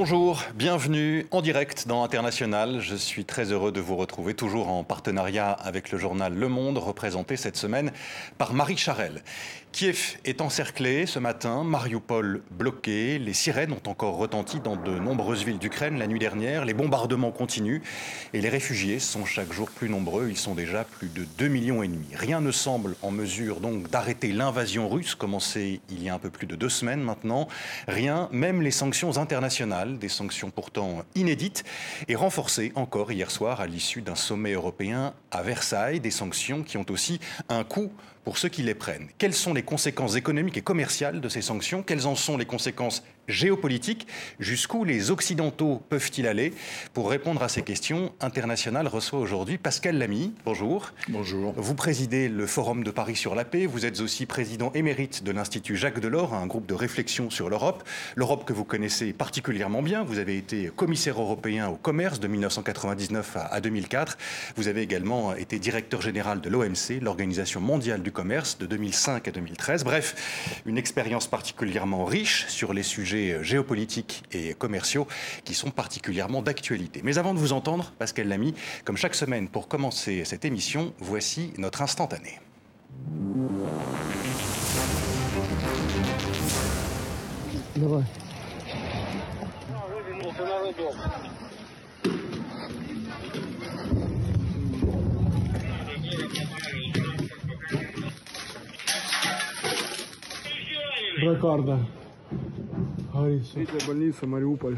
Bonjour, bienvenue en direct dans International. Je suis très heureux de vous retrouver toujours en partenariat avec le journal Le Monde, représenté cette semaine par Marie Charel. Kiev est encerclé ce matin, Mariupol bloqué, les sirènes ont encore retenti dans de nombreuses villes d'Ukraine la nuit dernière, les bombardements continuent et les réfugiés sont chaque jour plus nombreux, ils sont déjà plus de 2 millions et demi. Rien ne semble en mesure donc d'arrêter l'invasion russe commencée il y a un peu plus de deux semaines maintenant, rien, même les sanctions internationales, des sanctions pourtant inédites et renforcées encore hier soir à l'issue d'un sommet européen à Versailles, des sanctions qui ont aussi un coût pour ceux qui les prennent. Quelles sont les conséquences économiques et commerciales de ces sanctions? Quelles en sont les conséquences géopolitiques Jusqu'où les Occidentaux peuvent-ils aller Pour répondre à ces questions, International reçoit aujourd'hui Pascal Lamy. Bonjour. Bonjour. Vous présidez le Forum de Paris sur la paix. Vous êtes aussi président émérite de l'Institut Jacques Delors, un groupe de réflexion sur l'Europe. L'Europe que vous connaissez particulièrement bien. Vous avez été commissaire européen au commerce de 1999 à 2004. Vous avez également été directeur général de l'OMC, l'Organisation mondiale du commerce de 2005 à 2013. Bref, une expérience particulièrement riche sur les sujets géopolitiques et commerciaux qui sont particulièrement d'actualité. Mais avant de vous entendre, Pascal Lamy, comme chaque semaine pour commencer cette émission, voici notre instantané. Дракарда. Говорит все. больница, Мариуполь.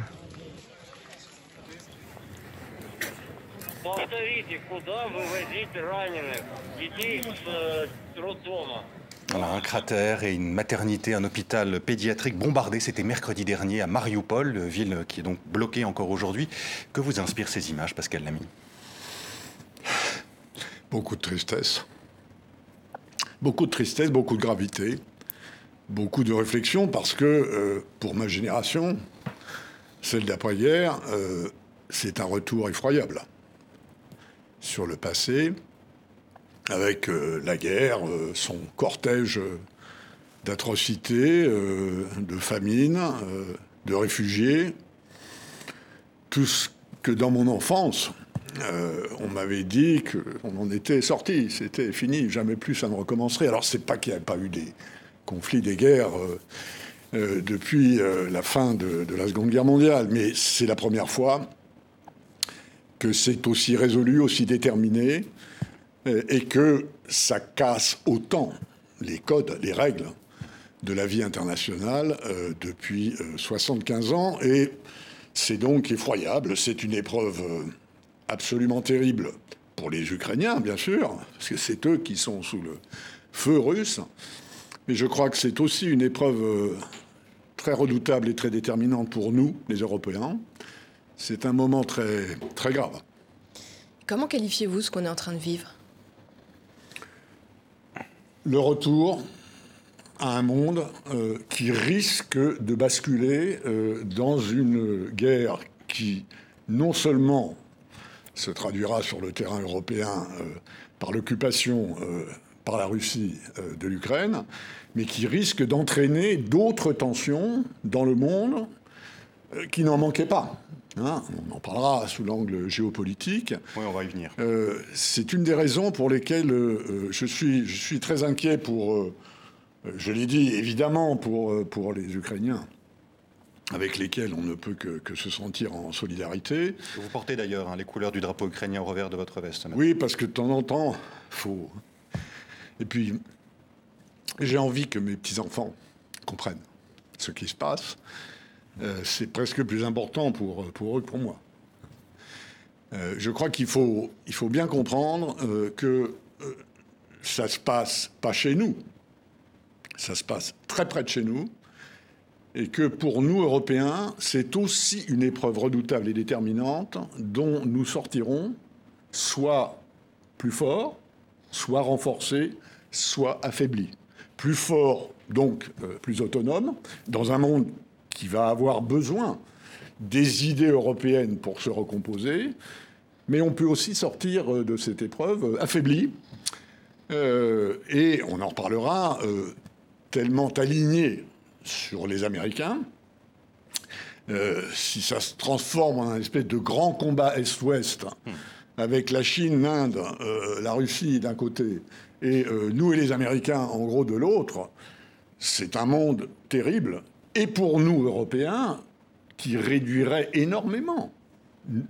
Повторите, куда вывозить раненых детей с э, роддома? Voilà, un cratère et une maternité, un hôpital pédiatrique bombardé, c'était mercredi dernier à Mariupol, ville qui est donc bloquée encore aujourd'hui. Que vous inspirent ces images, Pascal Lamy Beaucoup de tristesse. Beaucoup de tristesse, beaucoup de gravité beaucoup de réflexion parce que euh, pour ma génération, celle d'après-hier, euh, c'est un retour effroyable sur le passé, avec euh, la guerre, son cortège d'atrocités, de famine, de réfugiés, tout ce que dans mon enfance, on m'avait dit qu'on en était sorti, c'était fini, jamais plus ça ne recommencerait. Alors c'est pas qu'il n'y avait pas eu des, conflit des guerres euh, euh, depuis euh, la fin de, la Seconde Guerre mondiale, mais c'est la première fois que c'est aussi résolu, aussi déterminé, et que ça casse autant les codes, les règles de la vie internationale depuis 75 ans. Et c'est donc effroyable, c'est une épreuve absolument terrible pour les Ukrainiens, bien sûr, parce que c'est eux qui sont sous le feu russe. Mais je crois que c'est aussi une épreuve euh, très redoutable et très déterminante pour nous, les Européens. C'est un moment très, très grave. Comment qualifiez-vous ce qu'on est en train de vivre? Le retour à un monde euh, qui risque de basculer euh, dans une guerre qui non seulement se traduira sur le terrain européen par l'occupation par la Russie de l'Ukraine, mais qui risque d'entraîner d'autres tensions dans le monde euh, qui n'en manquaient pas. Hein. on en parlera sous l'angle géopolitique. Oui, on va y venir. Euh, c'est une des raisons pour lesquelles euh, je, suis, je suis très inquiet pour, je l'ai dit évidemment, pour, pour les Ukrainiens avec lesquels on ne peut que, se sentir en solidarité. Vous portez d'ailleurs hein, les couleurs du drapeau ukrainien au revers de votre veste. Oui, parce que de temps en temps, faut. Et puis, j'ai envie que mes petits-enfants comprennent ce qui se passe. Euh, c'est presque plus important pour, eux que pour moi. Euh, je crois qu'il faut, il faut bien comprendre euh, que ça se passe pas chez nous, ça se passe très près de chez nous, et que pour nous, Européens, c'est aussi une épreuve redoutable et déterminante dont nous sortirons soit plus forts, soit renforcés, soit affaiblis plus fort, donc euh, plus autonome, dans un monde qui va avoir besoin des idées européennes pour se recomposer, mais on peut aussi sortir euh, de cette épreuve euh, affaibli, et on en reparlera, tellement aligné sur les Américains, euh, si ça se transforme en un espèce de grand combat Est-Ouest, avec la Chine, l'Inde, euh, la Russie d'un côté, et euh, nous et les Américains, en gros, de l'autre, c'est un monde terrible. Et pour nous, Européens, qui réduirait énormément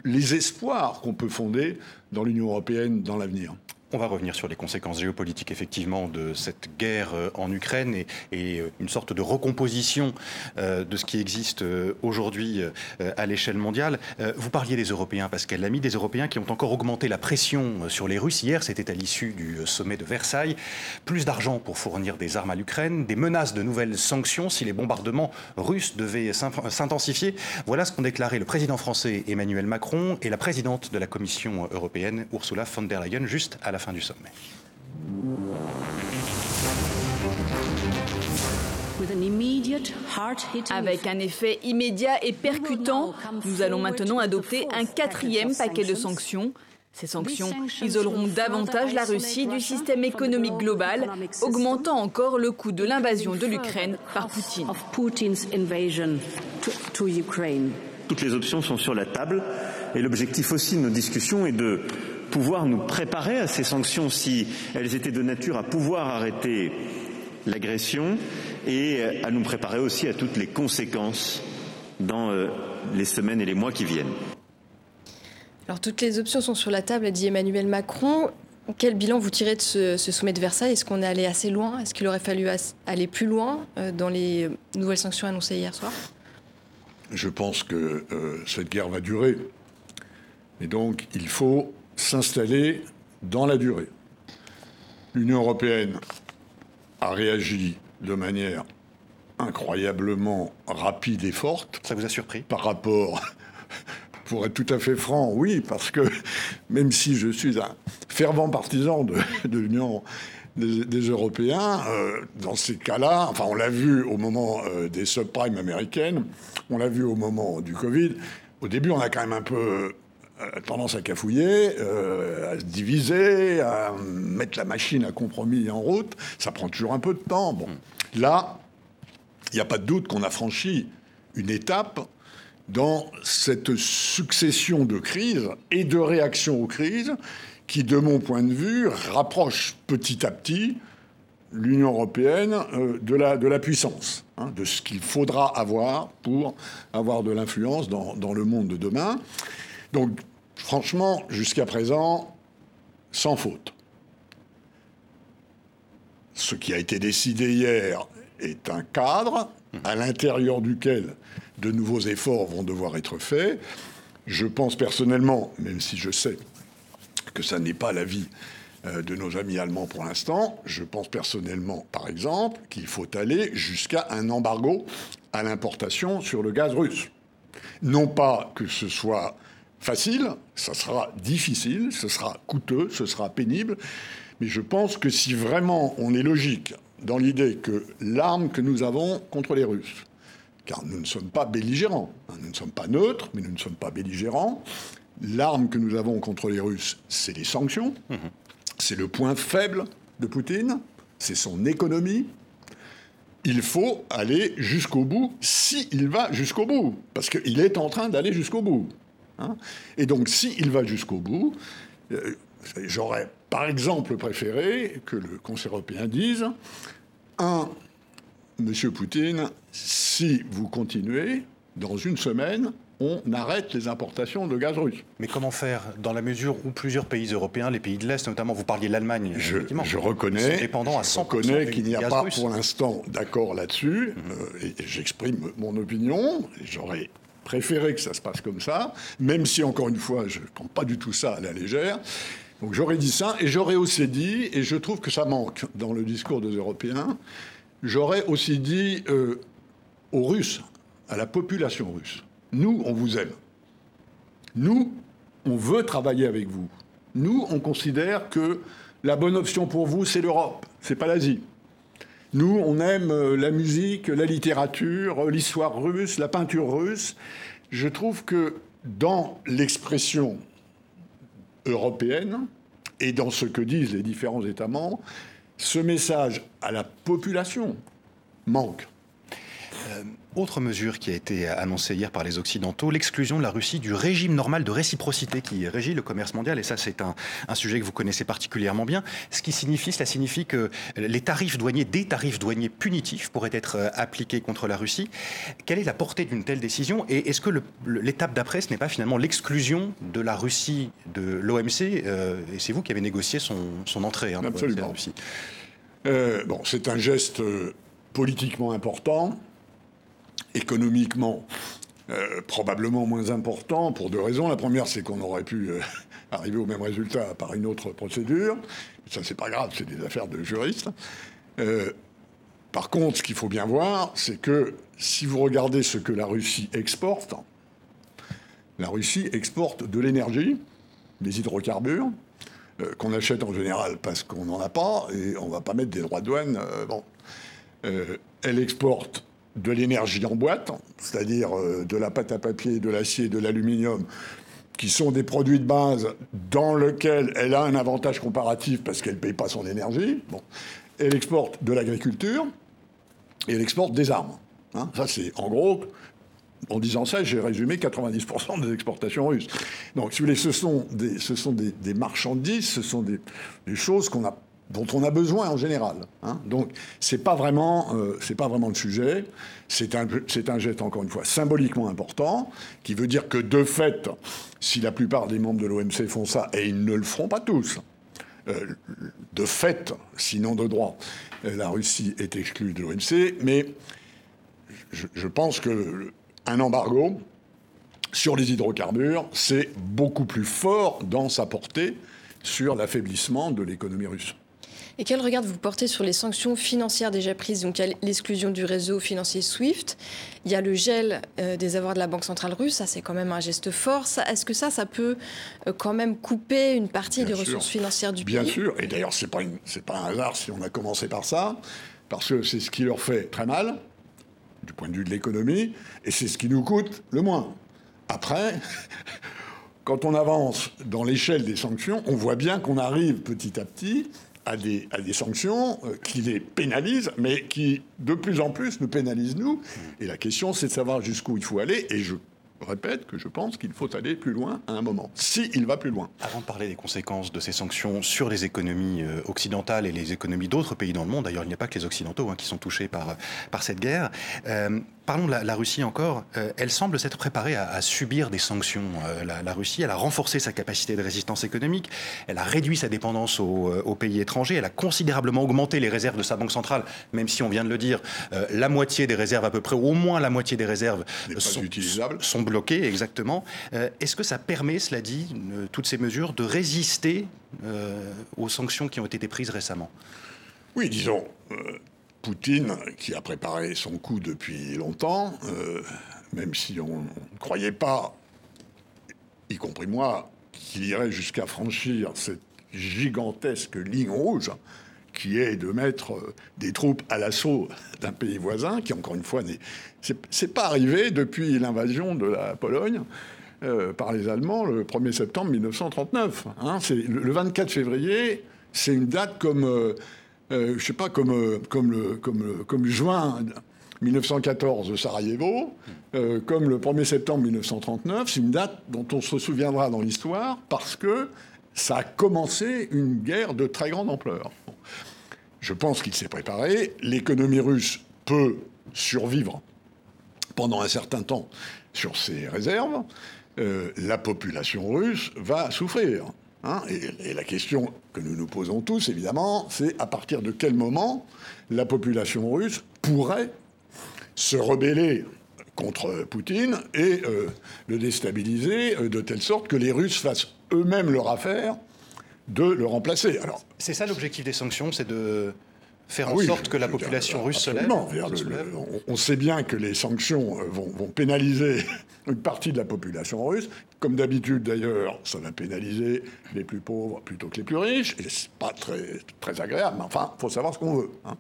les espoirs qu'on peut fonder dans l'Union européenne dans l'avenir. On va revenir sur les conséquences géopolitiques, effectivement, de cette guerre euh, en Ukraine et, euh, une sorte de recomposition euh, de ce qui existe aujourd'hui à l'échelle mondiale. Vous parliez des Européens, Pascal Lamy, des Européens qui ont encore augmenté la pression sur les Russes. Hier, c'était à l'issue du sommet de Versailles. Plus d'argent pour fournir des armes à l'Ukraine, des menaces de nouvelles sanctions si les bombardements russes devaient s'intensifier. Voilà ce qu'ont déclaré le président français Emmanuel Macron et la présidente de la Commission européenne, Ursula von der Leyen, juste à la fin du sommet. Avec un effet immédiat et percutant, nous allons maintenant adopter un quatrième paquet de sanctions. Ces sanctions isoleront davantage la Russie du système économique global, augmentant encore le coût de l'invasion de l'Ukraine par Poutine. Toutes les options sont sur la table et l'objectif aussi de nos discussions est de pouvoir nous préparer à ces sanctions si elles étaient de nature à pouvoir arrêter l'agression et à nous préparer aussi à toutes les conséquences dans euh, les semaines et les mois qui viennent. Alors toutes les options sont sur la table, a dit Emmanuel Macron. Quel bilan vous tirez de ce, sommet de Versailles? Est-ce qu'on est allé assez loin? Est-ce qu'il aurait fallu aller plus loin euh, dans les nouvelles sanctions annoncées hier soir? Je pense que euh, cette guerre va durer. Et donc il faut s'installer dans la durée. L'Union européenne a réagi de manière incroyablement rapide et forte. Ça vous a surpris? Par rapport, pour être tout à fait franc, oui, parce que même si je suis un fervent partisan de, l'Union des, Européens, euh, dans ces cas-là, enfin on l'a vu au moment euh, des subprimes américaines, on l'a vu au moment du Covid, au début on a quand même un peu tendance à cafouiller, euh, à se diviser, à mettre la machine à compromis en route. Ça prend toujours un peu de temps. Bon, là, il n'y a pas de doute qu'on a franchi une étape dans cette succession de crises et de réactions aux crises qui, de mon point de vue, rapproche petit à petit l'Union européenne euh, de, la, de la puissance, hein, de ce qu'il faudra avoir pour avoir de l'influence dans, dans, le monde de demain. Donc Franchement, jusqu'à présent, sans faute. Ce qui a été décidé hier est un cadre à l'intérieur duquel de nouveaux efforts vont devoir être faits. Je pense personnellement, même si je sais que ça n'est pas l'avis euh, de nos amis allemands pour l'instant, je pense personnellement, par exemple, qu'il faut aller jusqu'à un embargo à l'importation sur le gaz russe. Non pas que ce soit facile, ça sera difficile, ce sera coûteux, ce sera pénible. Mais je pense que si vraiment on est logique dans l'idée que l'arme que nous avons contre les Russes, car nous ne sommes pas belligérants, hein, nous ne sommes pas neutres, mais nous ne sommes pas belligérants, l'arme que nous avons contre les Russes, c'est les sanctions, c'est le point faible de Poutine, c'est son économie, il faut aller jusqu'au bout, s'il va jusqu'au bout, parce qu'il est en train d'aller jusqu'au bout. Hein. Et donc, s'il va jusqu'au bout, euh, j'aurais par exemple préféré que le Conseil européen dise un, Monsieur Poutine, si vous continuez, dans une semaine, on arrête les importations de gaz russe. Mais comment faire? Dans la mesure où plusieurs pays européens, les pays de l'Est notamment, vous parliez de l'Allemagne, je, je reconnais, reconnais qu'il n'y a pas pour l'instant d'accord là-dessus, euh, et j'exprime mon opinion. J'aurais préféré que ça se passe comme ça, même si, encore une fois, je ne prends pas du tout ça à la légère. Donc j'aurais dit ça, et j'aurais aussi dit, et je trouve que ça manque dans le discours des Européens, j'aurais aussi dit euh, aux Russes, à la population russe, nous, on vous aime. Nous, on veut travailler avec vous. Nous, on considère que la bonne option pour vous, c'est l'Europe, c'est pas l'Asie. Nous, on aime euh, la musique, la littérature, euh, l'histoire russe, la peinture russe. Je trouve que dans l'expression européenne et dans ce que disent les différents États membres, ce message à la population manque. Euh, autre mesure qui a été annoncée hier par les Occidentaux, l'exclusion de la Russie du régime normal de réciprocité qui régit le commerce mondial. Et ça, c'est un, sujet que vous connaissez particulièrement bien. Ce qui signifie, cela signifie que les tarifs douaniers, des tarifs douaniers punitifs pourraient être euh, appliqués contre la Russie. Quelle est la portée d'une telle décision? Et est-ce que l'étape d'après, ce n'est pas finalement l'exclusion de la Russie de l'OMC euh, Et c'est vous qui avez négocié son, entrée hein, Absolument. La Russie. bon, c'est un geste politiquement important économiquement euh, probablement moins important pour deux raisons. La première, c'est qu'on aurait pu euh, arriver au même résultat par une autre procédure. Ça, c'est pas grave, c'est des affaires de juristes. Euh, par contre, ce qu'il faut bien voir, c'est que si vous regardez ce que la Russie exporte, la Russie exporte de l'énergie, des hydrocarbures, qu'on achète en général parce qu'on n'en a pas et on va pas mettre des droits de douane. bon. elle exporte de l'énergie en boîte, c'est-à-dire euh, de la pâte à papier, de l'acier, de l'aluminium, qui sont des produits de base dans lesquels elle a un avantage comparatif parce qu'elle ne paye pas son énergie. Bon. Elle exporte de l'agriculture et elle exporte des armes. Hein. ça, c'est en gros, en disant ça, j'ai résumé 90% des exportations russes. Donc, si vous voulez, ce sont des, ce sont des, marchandises, ce sont des, des choses qu'on a dont on a besoin en général. Hein. Donc c'est pas vraiment euh, c'est pas vraiment le sujet. C'est un c'est un geste encore une fois symboliquement important qui veut dire que de fait, si la plupart des membres de l'OMC font ça et ils ne le feront pas tous, euh, de fait, sinon de droit, euh, la Russie est exclue de l'OMC. Mais je, je pense que un embargo sur les hydrocarbures, c'est beaucoup plus fort dans sa portée sur l'affaiblissement de l'économie russe. Et quel regard vous portez sur les sanctions financières déjà prises Donc il y a l'exclusion du réseau financier SWIFT, il y a le gel euh, des avoirs de la Banque centrale russe, ça c'est quand même un geste fort. Est-ce que ça, ça peut euh, quand même couper une partie des ressources financières du pays? Bien sûr, et d'ailleurs c'est pas, pas un hasard si on a commencé par ça, parce que c'est ce qui leur fait très mal, du point de vue de l'économie, et c'est ce qui nous coûte le moins. Après, quand on avance dans l'échelle des sanctions, on voit bien qu'on arrive petit à petit à des, sanctions euh, qui les pénalisent, mais qui de plus en plus nous pénalisent nous. Et la question, c'est de savoir jusqu'où il faut aller. Et je répète que je pense qu'il faut aller plus loin à un moment, si il va plus loin. Avant de parler des conséquences de ces sanctions sur les économies euh, occidentales et les économies d'autres pays dans le monde, d'ailleurs il n'y a pas que les Occidentaux hein, qui sont touchés par, par cette guerre, euh, parlons de la, Russie encore. Euh, elle semble s'être préparée à, subir des sanctions. Euh, la, Russie, elle a renforcé sa capacité de résistance économique. Elle a réduit sa dépendance aux, euh, pays étrangers. Elle a considérablement augmenté les réserves de sa banque centrale, même si on vient de le dire, la moitié des réserves, à peu près, au moins la moitié des réserves sont, sont, bloquées, exactement. Est-ce que ça permet, cela dit, toutes ces mesures, de résister aux sanctions qui ont été prises récemment? Oui, disons. Poutine, qui a préparé son coup depuis longtemps, euh, même si on ne croyait pas, y compris moi, qu'il irait jusqu'à franchir cette gigantesque ligne rouge qui est de mettre euh, des troupes à l'assaut d'un pays voisin, qui encore une fois n'est c'est pas arrivé depuis l'invasion de la Pologne euh, par les Allemands le 1er septembre 1939. Hein. le, 24 février, c'est une date comme je sais pas, comme, euh, comme, le, comme, comme juin 1914 de Sarajevo, euh, comme le 1er septembre 1939, c'est une date dont on se souviendra dans l'histoire parce que ça a commencé une guerre de très grande ampleur. Je pense qu'il s'est préparé. L'économie russe peut survivre pendant un certain temps sur ses réserves. la population russe va souffrir. Hein, et, la question que nous nous posons tous, évidemment, c'est à partir de quel moment la population russe pourrait se rebeller contre Poutine et euh, le déstabiliser euh, de telle sorte que les Russes fassent eux-mêmes leur affaire de le remplacer. Alors, c'est ça l'objectif des sanctions, c'est de faire en sorte que la population russe se lève, on, sait bien que les sanctions euh, vont, vont, pénaliser une partie de la population russe. Comme d'habitude, d'ailleurs, ça va pénaliser les plus pauvres plutôt que les plus riches. Et c'est pas très, très agréable. Mais enfin, il faut savoir ce qu'on veut. Hein.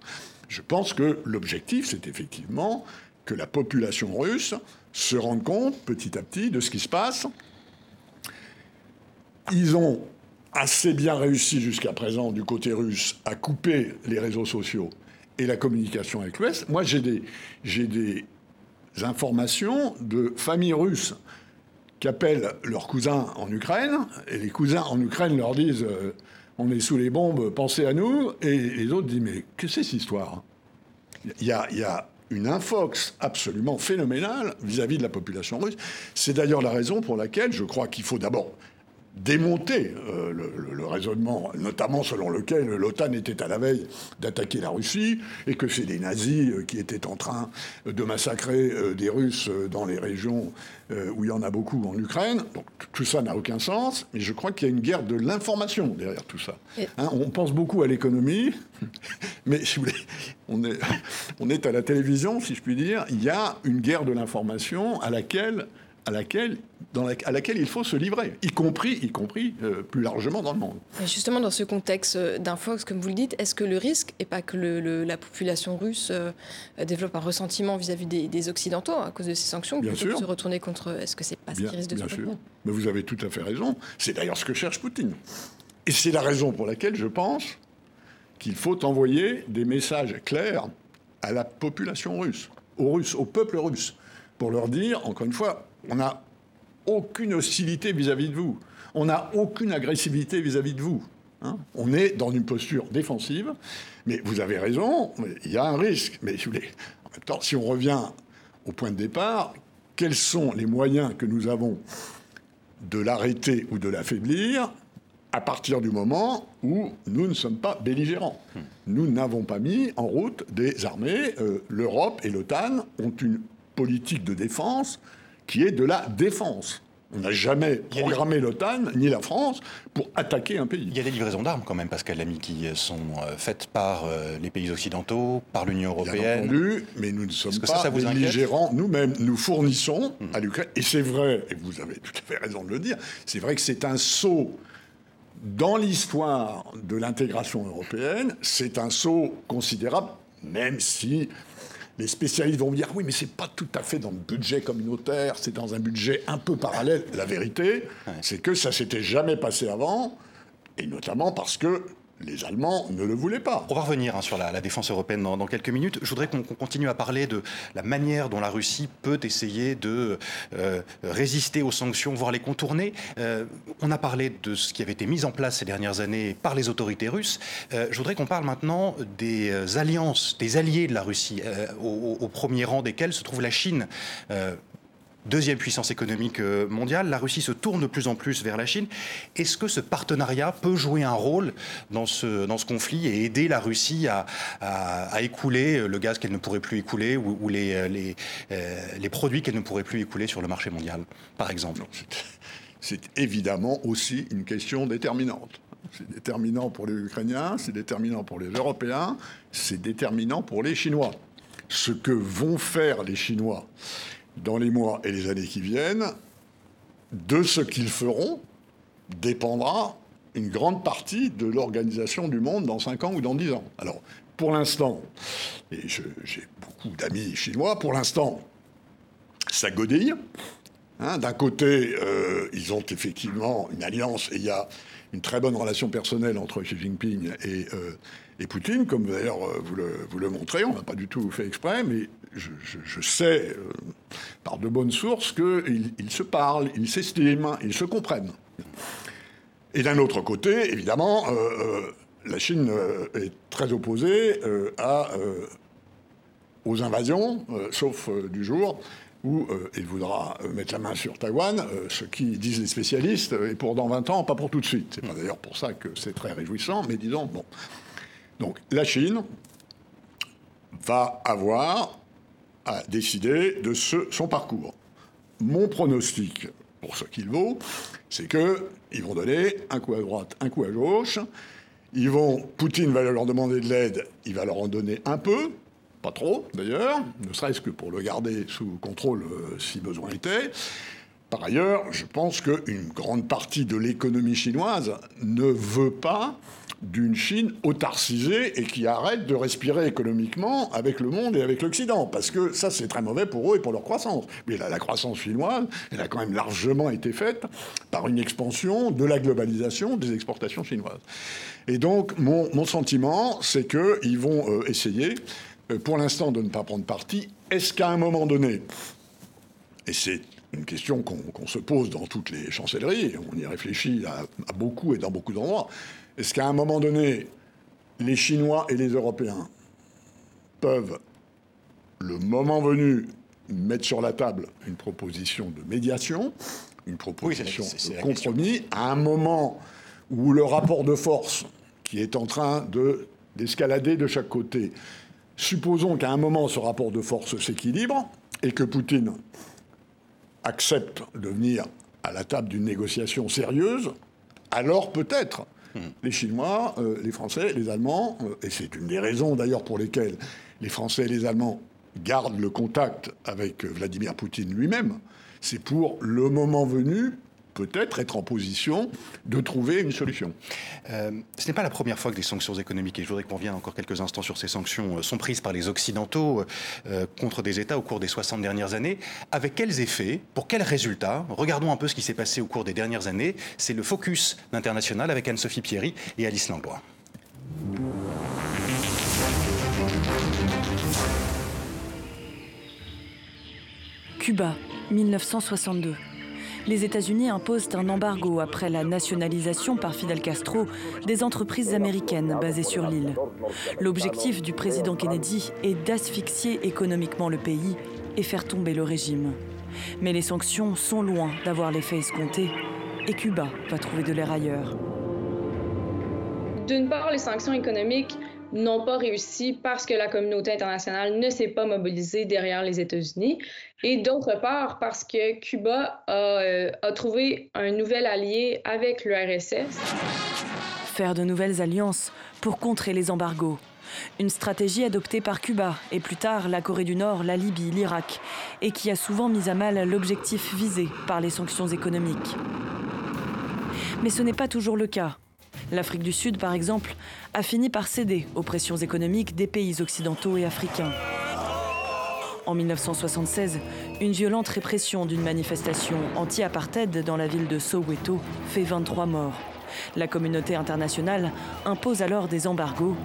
Je pense que l'objectif, c'est effectivement que la population russe se rende compte petit à petit de ce qui se passe. Ils ont assez bien réussi jusqu'à présent du côté russe à couper les réseaux sociaux et la communication avec l'Ouest. Moi, j'ai des, informations de familles russes qui appellent leurs cousins en Ukraine, et les cousins en Ukraine leur disent euh, on est sous les bombes, pensez à nous, et les autres disent mais que c'est cette histoire? Il y a une infox absolument phénoménale vis-à-vis de la population russe. C'est d'ailleurs la raison pour laquelle je crois qu'il faut d'abord démonter euh, le, le- le raisonnement, notamment selon lequel l'OTAN était à la veille d'attaquer la Russie et que c'est les nazis euh, qui étaient en train de massacrer euh, des Russes dans les régions où il y en a beaucoup en Ukraine. Donc tout ça n'a aucun sens, mais je crois qu'il y a une guerre de l'information derrière tout ça. Hein, on pense beaucoup à l'économie, mais si vous voulez, on est, on est à la télévision, si je puis dire. Il y a une guerre de l'information à laquelle, à laquelle, dans la- à laquelle il faut se livrer, y compris, y compris euh, plus largement dans le monde. Et justement, dans ce contexte euh, d'infox, comme vous le dites, est-ce que le risque, et pas que le- le- la population russe euh, développe un ressentiment vis-à-vis des, des Occidentaux à cause de ces sanctions, Bien plutôt que sûr. de se retourner contre Est-ce que c'est pas ce Bien, qui risque de bien se sûr. Mais vous avez tout à fait raison. C'est d'ailleurs ce que cherche Poutine. Et c'est la raison pour laquelle je pense qu'il faut envoyer des messages clairs à la population russe, aux Russes, au peuple russe, pour leur dire, encore une fois, on n'a aucune hostilité vis-à-vis de vous. On n'a aucune agressivité vis-à-vis de vous. hein. on est dans une posture défensive, mais vous avez raison, il y a un risque. Mais en même temps, si on revient au point de départ, quels sont les moyens que nous avons de l'arrêter ou de l'affaiblir à partir du moment où nous ne sommes pas belligérants? Nous n'avons pas mis en route des armées. Euh, L'Europe et l'OTAN ont une politique de défense qui est de la défense. On n'a jamais des- programmé l'OTAN ni la France pour attaquer un pays. Il y a des livraisons d'armes quand même, Pascal Lamy, qui sont euh, faites par euh, les pays occidentaux, par l'Union Bien européenne. entendu, mais nous ne sommes ça, pas ça vous belligérants nous-mêmes. Nous fournissons à l'Ukraine, et c'est vrai, et vous avez tout à fait raison de le dire, c'est vrai que c'est un saut dans l'histoire de l'intégration européenne, c'est un saut considérable, même si les spécialistes vont me dire oui, mais c'est pas tout à fait dans le budget communautaire, c'est dans un budget un peu parallèle. La vérité, c'est que ça s'était jamais passé avant, et notamment parce que les Allemands ne le voulaient pas. On va revenir hein, sur la, défense européenne dans, quelques minutes. Je voudrais qu'on continue à parler de la manière dont la Russie peut essayer de euh, résister aux sanctions, voire les contourner. Euh, on a parlé de ce qui avait été mis en place ces dernières années par les autorités russes. Euh, je voudrais qu'on parle maintenant des alliances, des alliés de la Russie, au premier rang desquels se trouve la Chine. Deuxième puissance économique euh, mondiale, la Russie se tourne de plus en plus vers la Chine. Est-ce que ce partenariat peut jouer un rôle dans ce, conflit et aider la Russie à, écouler le gaz qu'elle ne pourrait plus écouler ou, euh, euh, les produits qu'elle ne pourrait plus écouler sur le marché mondial, par exemple? C'est évidemment aussi une question déterminante. C'est déterminant pour les Ukrainiens, c'est déterminant pour les Européens, c'est déterminant pour les Chinois. Ce que vont faire les Chinois dans les mois et les années qui viennent, de ce qu'ils feront, dépendra une grande partie de l'organisation du monde dans 5 ans ou dans 10 ans. Alors, pour l'instant, et j'ai beaucoup d'amis chinois, pour l'instant, ça godille. Hein, D'un côté, euh, ils ont effectivement une alliance et il y a une très bonne relation personnelle entre Xi Jinping et, euh, Poutine, comme d'ailleurs euh, vous le, vous le montrez. On n'a pas du tout fait exprès, mais je, sais euh, par de bonnes sources qu'ils ils se parlent, ils s'estiment, ils se comprennent. Et d'un autre côté, évidemment, euh, euh, la Chine est très opposée aux invasions, sauf du jour où il voudra mettre la main sur Taïwan, ce qui disent les spécialistes, est pour dans 20 ans, pas pour tout de suite. C'est pas d'ailleurs pour ça que c'est très réjouissant, mais disons, bon. Donc la Chine va avoir à décider de son parcours. Mon pronostic, pour ce qu'il vaut, c'est qu'ils vont donner un coup à droite, un coup à gauche. Ils vont, Poutine va leur demander de l'aide, il va leur en donner un peu, pas trop d'ailleurs, ne serait-ce que pour le garder sous contrôle euh, si besoin était. Par ailleurs, je pense qu'une grande partie de l'économie chinoise ne veut pas d'une Chine autarcisée et qui arrête de respirer économiquement avec le monde et avec l'Occident. Parce que ça, c'est très mauvais pour eux et pour leur croissance. Mais la, la croissance chinoise, elle a quand même largement été faite par une expansion de la globalisation des exportations chinoises. Et donc, mon, mon sentiment, c'est qu'ils vont euh, essayer euh, pour l'instant, de ne pas prendre parti. Est-ce qu'à un moment donné, et c'est une question qu'on se pose dans toutes les chancelleries, on y réfléchit à, beaucoup et dans beaucoup d'endroits, est-ce qu'à un moment donné, les Chinois et les Européens peuvent, le moment venu, mettre sur la table une proposition de médiation, une proposition de compromis, à un moment où le rapport de force qui est en train d'escalader de chaque côté, supposons qu'à un moment ce rapport de force s'équilibre et que Poutine accepte de venir à la table d'une négociation sérieuse, alors peut-être hmm. les Chinois, euh, les Français, les Allemands, euh, et c'est une des raisons d'ailleurs pour lesquelles les Français et les Allemands gardent le contact avec Vladimir Poutine lui-même, c'est pour le moment venu peut-être être en position de trouver une solution. Euh, ce n'est pas la première fois que des sanctions économiques, et je voudrais qu'on revienne encore quelques instants sur ces sanctions, euh, sont prises par les Occidentaux euh, contre des États au cours des 60 dernières années. Avec quels effets? Pour quels résultats? Regardons un peu ce qui s'est passé au cours des dernières années. C'est le focus international avec Anne-Sophie Pierry et Alice Langlois. Cuba, 1962 les États-Unis imposent un embargo après la nationalisation par Fidel Castro des entreprises américaines basées sur l'île. L'objectif du président Kennedy est d'asphyxier économiquement le pays et faire tomber le régime. Mais les sanctions sont loin d'avoir l'effet escompté et Cuba va trouver de l'air ailleurs. D'une part, les sanctions économiques n'ont pas réussi parce que la communauté internationale ne s'est pas mobilisée derrière les États-Unis. Et d'autre part, parce que Cuba euh, a, trouvé un nouvel allié avec l'URSS. Faire de nouvelles alliances pour contrer les embargos. Une stratégie adoptée par Cuba et plus tard la Corée du Nord, la Libye, l'Irak, et qui a souvent mis à mal l'objectif visé par les sanctions économiques. Mais ce n'est pas toujours le cas. L'Afrique du Sud, par exemple, a fini par céder aux pressions économiques des pays occidentaux et africains. En 1976, une violente répression d'une manifestation anti-apartheid dans la ville de Soweto fait 23 morts. La communauté internationale impose alors des embargos.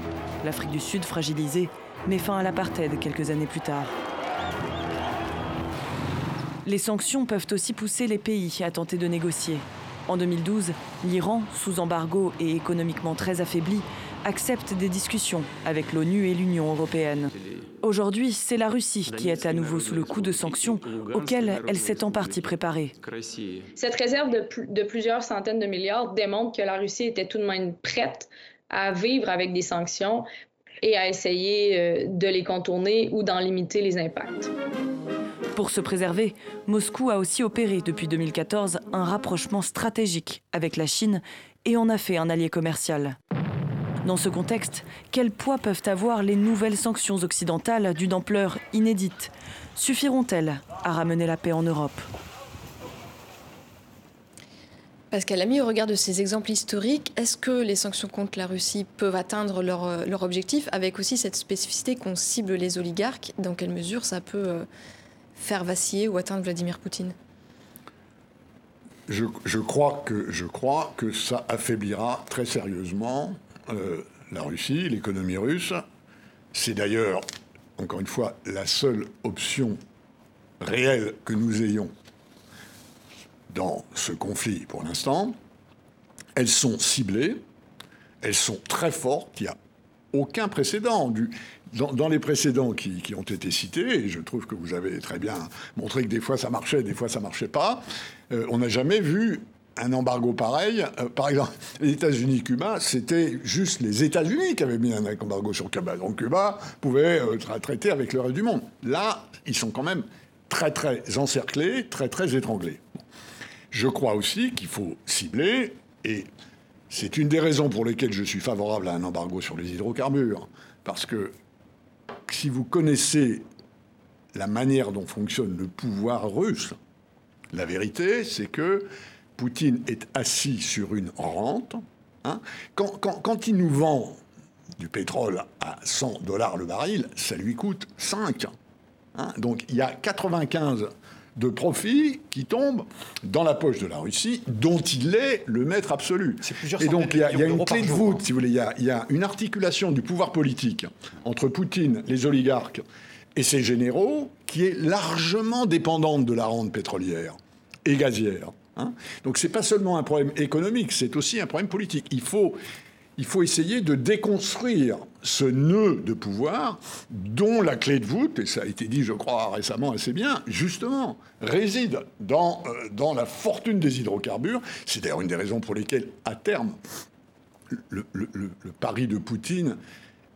L'Afrique du Sud, fragilisée, met fin à l'apartheid quelques années plus tard. Les sanctions peuvent aussi pousser les pays à tenter de négocier. En 2012, l'Iran, sous embargo et économiquement très affaibli, accepte des discussions avec l'ONU et l'Union européenne. Aujourd'hui, c'est la Russie qui est à nouveau sous le coup de sanctions auxquelles elle s'est en partie préparée. Cette réserve de, de, plusieurs centaines de milliards démontre que la Russie était tout de même prête à vivre avec des sanctions et à essayer euh, de les contourner ou d'en limiter les impacts. Pour se préserver, Moscou a aussi opéré depuis 2014 un rapprochement stratégique avec la Chine et en a fait un allié commercial. Dans ce contexte, quel poids peuvent avoir les nouvelles sanctions occidentales d'une ampleur inédite? Suffiront-elles à ramener la paix en Europe? Pascal Lamy, au regard de ces exemples historiques, est-ce que les sanctions contre la Russie peuvent atteindre leur, leur objectif, avec aussi cette spécificité qu'on cible les oligarques? Dans quelle mesure ça peut euh, faire vaciller ou atteindre Vladimir Poutine? Je, crois que, je crois que ça affaiblira très sérieusement euh, la Russie, l'économie russe. C'est d'ailleurs, encore une fois, la seule option réelle que nous ayons dans ce conflit pour l'instant. Elles sont ciblées, elles sont très fortes, il n'y a aucun précédent. Dans, les précédents qui, ont été cités, et je trouve que vous avez très bien montré que des fois ça marchait, des fois ça marchait pas, euh, on n'a jamais vu un embargo pareil. Euh, par exemple, les États-Unis-Cuba, c'était juste les États-Unis qui avaient mis un embargo sur Cuba. Donc Cuba pouvait euh, traiter avec le reste du monde. Là, ils sont quand même très très encerclés, très très étranglés. Je crois aussi qu'il faut cibler, et c'est une des raisons pour lesquelles je suis favorable à un embargo sur les hydrocarbures, parce que si vous connaissez la manière dont fonctionne le pouvoir russe, la vérité, c'est que Poutine est assis sur une rente. Hein. Quand, il nous vend du pétrole à 100 dollars le baril, ça lui coûte 5. Hein. Donc il y a 95 de profit qui tombent dans la poche de la Russie, dont il est le maître absolu. Et donc il y a, une clé de voûte, si vous voulez, il y, a, il y a une articulation du pouvoir politique entre Poutine, les oligarques et ses généraux qui est largement dépendante de la rente pétrolière et gazière. Hein. Donc c'est pas seulement un problème économique, c'est aussi un problème politique. Il faut, il faut essayer de déconstruire ce nœud de pouvoir dont la clé de voûte, et ça a été dit, je crois, récemment assez bien, justement, réside dans, euh, la fortune des hydrocarbures. C'est d'ailleurs une des raisons pour lesquelles, à terme, le, le pari de Poutine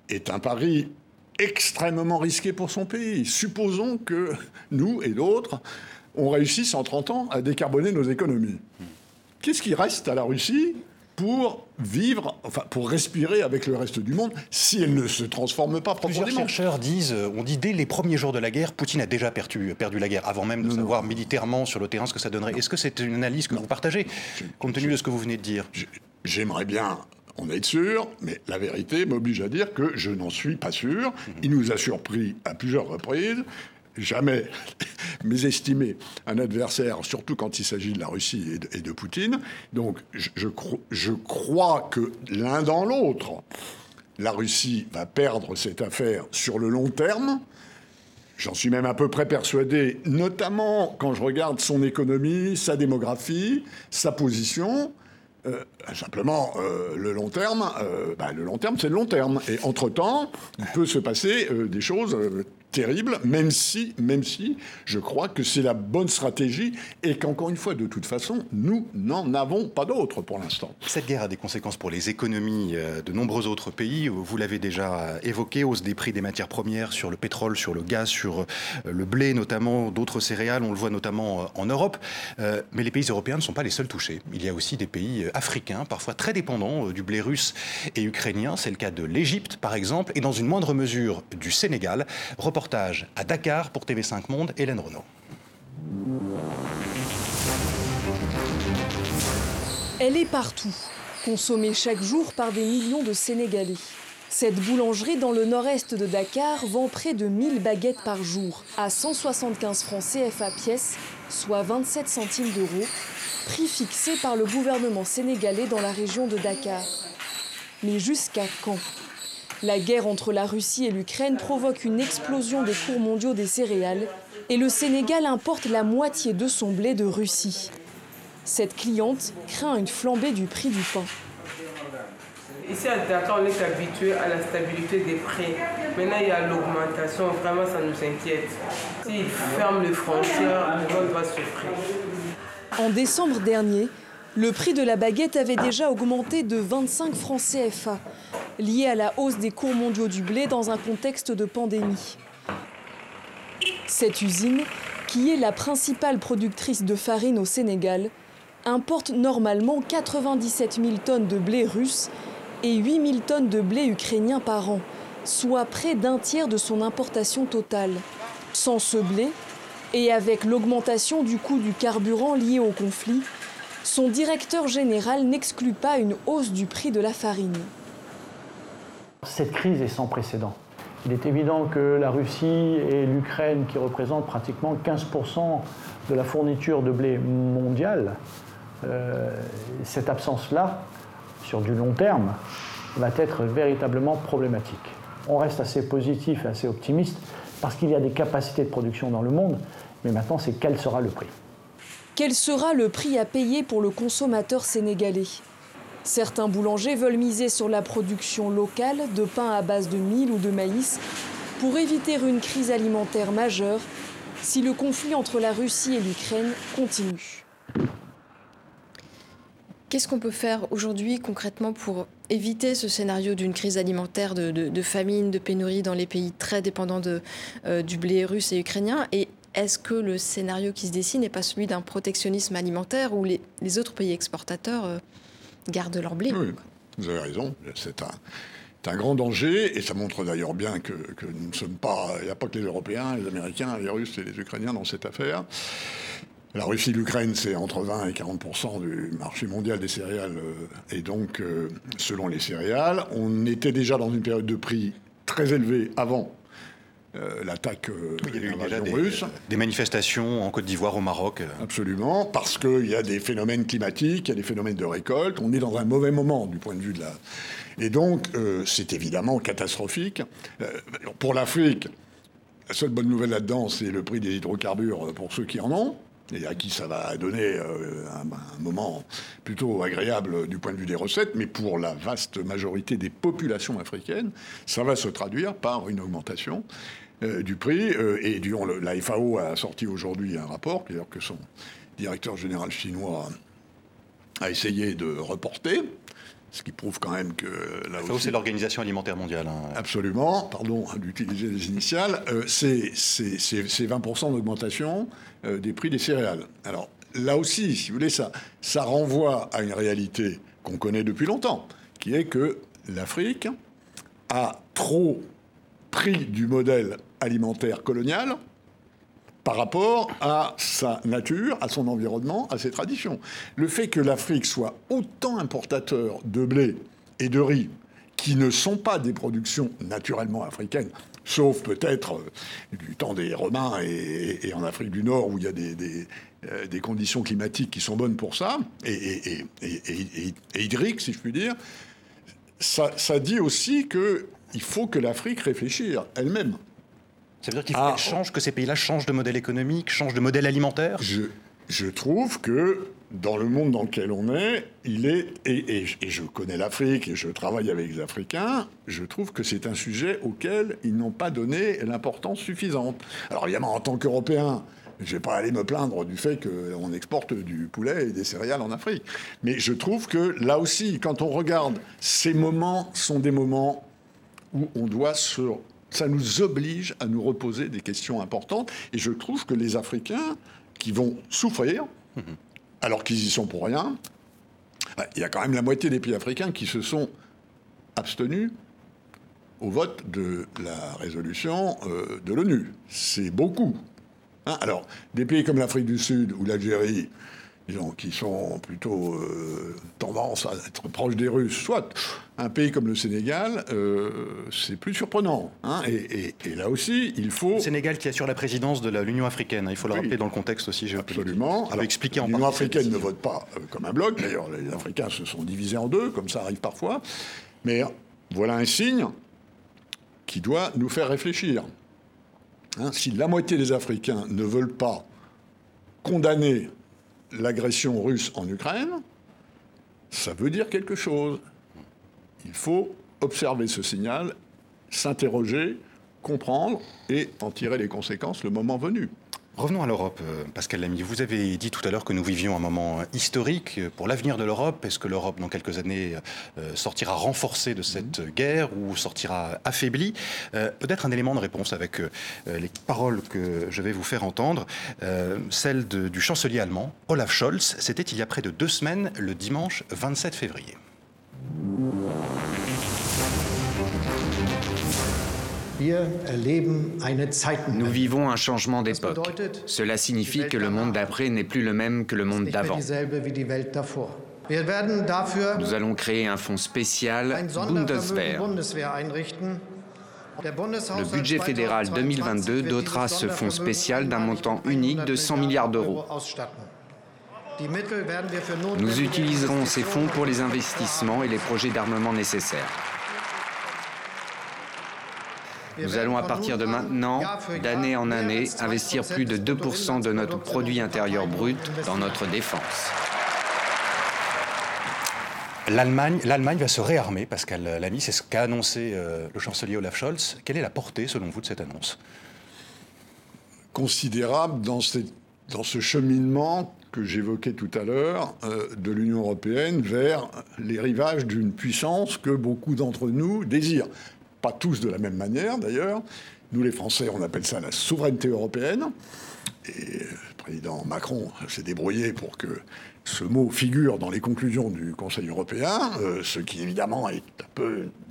est un pari extrêmement risqué pour son pays. Supposons que nous et d'autres, on réussisse en 30 ans à décarboner nos économies. Qu'est-ce qui reste à la Russie? Pour vivre, enfin pour respirer avec le reste du monde, si elle ne se transforme pas profondément. Plusieurs chercheurs disent, euh, on dit dès les premiers jours de la guerre, Poutine a déjà perdu, perdu la guerre, avant même de savoir militairement sur le terrain ce que ça donnerait. Est-ce que c'est une analyse que vous partagez, compte tenu de ce que vous venez de dire? J'aimerais bien on est sûr, mais la vérité m'oblige à dire que je n'en suis pas sûr. Il nous a surpris à plusieurs reprises jamais mésestimer un adversaire, surtout quand il s'agit de la Russie et de, Poutine. Donc je, crois que l'un dans l'autre, la Russie va perdre cette affaire sur le long terme. J'en suis même à peu près persuadé, notamment quand je regarde son économie, sa démographie, sa position. Euh, simplement, euh, le long terme, euh, bah, le long terme, c'est le long terme. Et entre-temps, il peut se passer des choses terrible, même si, même si je crois que c'est la bonne stratégie et qu'encore une fois, de toute façon, nous n'en avons pas d'autre pour l'instant. Cette guerre a des conséquences pour les économies euh, de nombreux autres pays. Vous l'avez déjà évoqué, hausse des prix des matières premières sur le pétrole, sur le gaz, sur euh, le blé notamment, d'autres céréales, on le voit notamment euh, en Europe. Mais les pays européens ne sont pas les seuls touchés. Il y a aussi des pays africains, parfois très dépendants du blé russe et ukrainien. C'est le cas de l'Égypte, par exemple, et dans une moindre mesure du Sénégal à Dakar pour TV5 Monde, Hélène Renaud. Elle est partout, consommée chaque jour par des millions de Sénégalais. Cette boulangerie dans le nord-est de Dakar vend près de 1000 baguettes par jour à 175 francs CFA pièce, soit 27 centimes d'euros, prix fixé par le gouvernement sénégalais dans la région de Dakar. Mais jusqu'à quand? La guerre entre la Russie et l'Ukraine provoque une explosion des cours mondiaux des céréales et le Sénégal importe la moitié de son blé de Russie. Cette cliente craint une flambée du prix du pain. Ici à Dakar, on est habitué à la stabilité des prix. Maintenant, il y a l'augmentation. Vraiment, ça nous inquiète. S'ils ferment les frontières, le monde va souffrir. En décembre dernier, le prix de la baguette avait déjà augmenté de 25 francs CFA, lié à la hausse des cours mondiaux du blé dans un contexte de pandémie. Cette usine, qui est la principale productrice de farine au Sénégal, importe normalement 97 000 tonnes de blé russe et 8 000 tonnes de blé ukrainien par an, soit près d'un tiers de son importation totale. Sans ce blé, et avec l'augmentation du coût du carburant lié au conflit, son directeur général n'exclut pas une hausse du prix de la farine. Cette crise est sans précédent. Il est évident que la Russie et l'Ukraine, qui représentent pratiquement 15% de la fourniture de blé mondiale, euh, cette absence-là, sur du long terme, va être véritablement problématique. On reste assez positif et assez optimiste parce qu'il y a des capacités de production dans le monde, mais maintenant c'est quel sera le prix. Quel sera le prix à payer pour le consommateur sénégalais? Certains boulangers veulent miser sur la production locale de pain à base de mil ou de maïs pour éviter une crise alimentaire majeure si le conflit entre la Russie et l'Ukraine continue. Qu'est-ce qu'on peut faire aujourd'hui concrètement pour éviter ce scénario d'une crise alimentaire, de, famine, de pénurie dans les pays très dépendants euh, du blé russe et ukrainien? Est-ce que le scénario qui se dessine n'est pas celui d'un protectionnisme alimentaire où les, autres pays exportateurs euh, gardent leur blé Oui, vous avez raison. C'est un, un, grand danger et ça montre d'ailleurs bien que, nous ne sommes pas. Il n'y a pas que les Européens, les Américains, les Russes et les Ukrainiens dans cette affaire. La Russie, l'Ukraine, c'est entre 20 et 40 du marché mondial des céréales. Euh, et donc, euh, selon les céréales, on était déjà dans une période de prix très élevée avant l'attaque des, russe. Des manifestations en Côte d'Ivoire, au Maroc. Absolument, parce qu'il y a des phénomènes climatiques, il y a des phénomènes de récolte. On est dans un mauvais moment du point de vue de la. Et donc, c'est évidemment catastrophique. pour l'Afrique, la seule bonne nouvelle là-dedans, c'est le prix des hydrocarbures pour ceux qui en ont et à qui ça va donner euh, un, moment plutôt agréable du point de vue des recettes, mais pour la vaste majorité des populations africaines, ça va se traduire par une augmentation euh, du prix. Euh, et du, la FAO a sorti aujourd'hui un rapport, d'ailleurs que son directeur général chinois a essayé de reporter, ce qui prouve quand même que là aussi... c'est l'Organisation alimentaire mondiale. Hein. Absolument, pardon d'utiliser les initiales. Euh, c'est 20% d'augmentation euh, des prix des céréales. Alors là aussi, si vous voulez, ça, ça renvoie à une réalité qu'on connaît depuis longtemps, qui est que l'Afrique a trop pris du modèle alimentaire colonial par rapport à sa nature, à son environnement, à ses traditions. Le fait que l'Afrique soit autant importateur de blé et de riz, qui ne sont pas des productions naturellement africaines, sauf peut-être euh, du temps des Romains et, en Afrique du Nord où il y a des, euh, conditions climatiques qui sont bonnes pour ça, et, et hydriques, si je puis dire, ça, ça dit aussi qu'il faut que l'Afrique réfléchisse elle-même ça veut dire qu'il faut ah. change, que ces pays-là changent de modèle économique, changent de modèle alimentaire? Je, je trouve que dans le monde dans lequel on est, il est, et, et, je connais l'Afrique et je travaille avec les Africains, je trouve que c'est un sujet auquel ils n'ont pas donné l'importance suffisante. Alors évidemment, en tant qu'Européen, je ne vais pas aller me plaindre du fait qu'on exporte du poulet et des céréales en Afrique. Mais je trouve que là aussi, quand on regarde, ces moments sont des moments où on doit se ça nous oblige à nous reposer des questions importantes. Et je trouve que les Africains qui vont souffrir, mhm. alors qu'ils y sont pour rien, bah, il y a quand même la moitié des pays africains qui se sont abstenus au vote de la résolution euh, de l'ONU. C'est beaucoup. Hein. alors, des pays comme l'Afrique du Sud ou l'Algérie, qui sont plutôt euh, tendance à être proches des Russes, soit un pays comme le Sénégal, euh, c'est plus surprenant. Hein. et, là aussi, il faut... Le Sénégal qui assure la présidence de l'Union africaine, hein, il faut le rappeler dans le contexte aussi géopolitique. Absolument. Alors, expliquer L'Union africaine ne vote pas euh, comme un bloc, d'ailleurs les Africains se sont divisés en deux, comme ça arrive parfois, mais voilà un signe qui doit nous faire réfléchir. Hein, si la moitié des Africains ne veulent pas condamner l'agression russe en Ukraine, ça veut dire quelque chose. Il faut observer ce signal, s'interroger, comprendre et en tirer les conséquences le moment venu. Revenons à l'Europe, euh, Pascal Lamy. Vous avez dit tout à l'heure que nous vivions un moment historique pour l'avenir de l'Europe. Est-ce que l'Europe, dans quelques années, euh, sortira renforcée de cette mhm. guerre ou sortira affaiblie? Euh, Peut-être un élément de réponse avec les paroles que je vais vous faire entendre. celle du chancelier allemand, Olaf Scholz. C'était il y a près de deux semaines, le dimanche 27 février. Nous vivons un changement d'époque. Cela signifie que le monde d'après n'est plus le même que le monde d'avant. Nous allons créer un fonds spécial Bundeswehr. Le budget fédéral 2022 dotera ce fonds spécial d'un montant unique de 100 milliards d'euros. Nous utiliserons ces fonds pour les investissements et les projets d'armement nécessaires. Nous allons à partir de maintenant, d'année en année, investir plus de 2% de notre produit intérieur brut dans notre défense. L'Allemagne, l'Allemagne va se réarmer, Pascal Lamy, c'est ce qu'a annoncé euh, le chancelier Olaf Scholz. Quelle est la portée, selon vous, de cette annonce? Considérable dans, dans ce cheminement que j'évoquais tout à l'heure euh, de l'Union européenne vers les rivages d'une puissance que beaucoup d'entre nous désirent pas tous de la même manière d'ailleurs. Nous, les Français, on appelle ça la souveraineté européenne. Et le président Macron s'est débrouillé pour que ce mot figure dans les conclusions du Conseil européen, euh, ce qui évidemment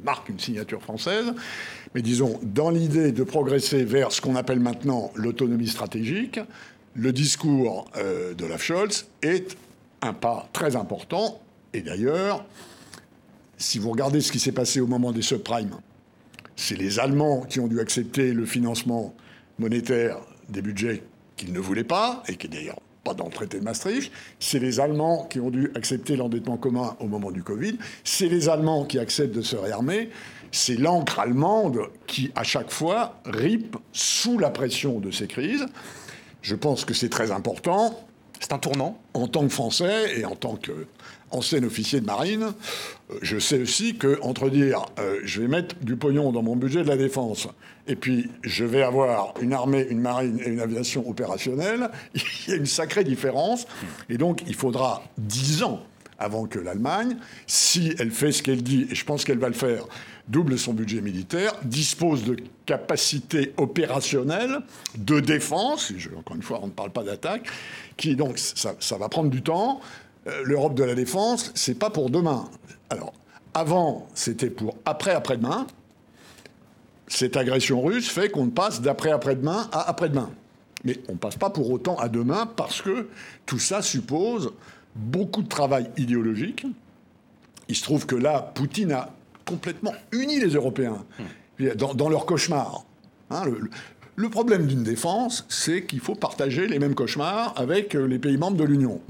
marque une signature française. Mais disons, dans l'idée de progresser vers ce qu'on appelle maintenant l'autonomie stratégique, le discours euh, de Olaf Scholz est un pas très important. Et d'ailleurs, si vous regardez ce qui s'est passé au moment des subprimes, C'est les Allemands qui ont dû accepter le financement monétaire des budgets qu'ils ne voulaient pas, et qui d'ailleurs pas dans le traité de Maastricht. C'est les Allemands qui ont dû accepter l'endettement commun au moment du Covid. C'est les Allemands qui acceptent de se réarmer. C'est l'encre allemande qui, à chaque fois, ripe sous la pression de ces crises. Je pense que c'est très important. C'est un tournant En tant que Français et en tant qu'ancien officier de marine, euh, je sais aussi que entre dire euh, je vais mettre du pognon dans mon budget de la défense et puis je vais avoir une armée, une marine et une aviation opérationnelle, il y a une sacrée différence. Et donc il faudra dix ans avant que l'Allemagne, si elle fait ce qu'elle dit, et je pense qu'elle va le faire, double son budget militaire, dispose de capacités opérationnelles de défense, encore une fois, on ne parle pas d'attaque, qui donc, ça, va prendre du temps. Euh, L'Europe de la défense, c'est pas pour demain. Alors, avant, c'était pour après-après-demain. Cette agression russe fait qu'on passe d'après-après-demain à après-demain. Mais on ne passe pas pour autant à demain parce que tout ça suppose beaucoup de travail idéologique. Il se trouve que là, Poutine a complètement uni les Européens dans, leur cauchemar. Hein, le, problème d'une défense, c'est qu'il faut partager les mêmes cauchemars avec euh, les pays membres de l'Union.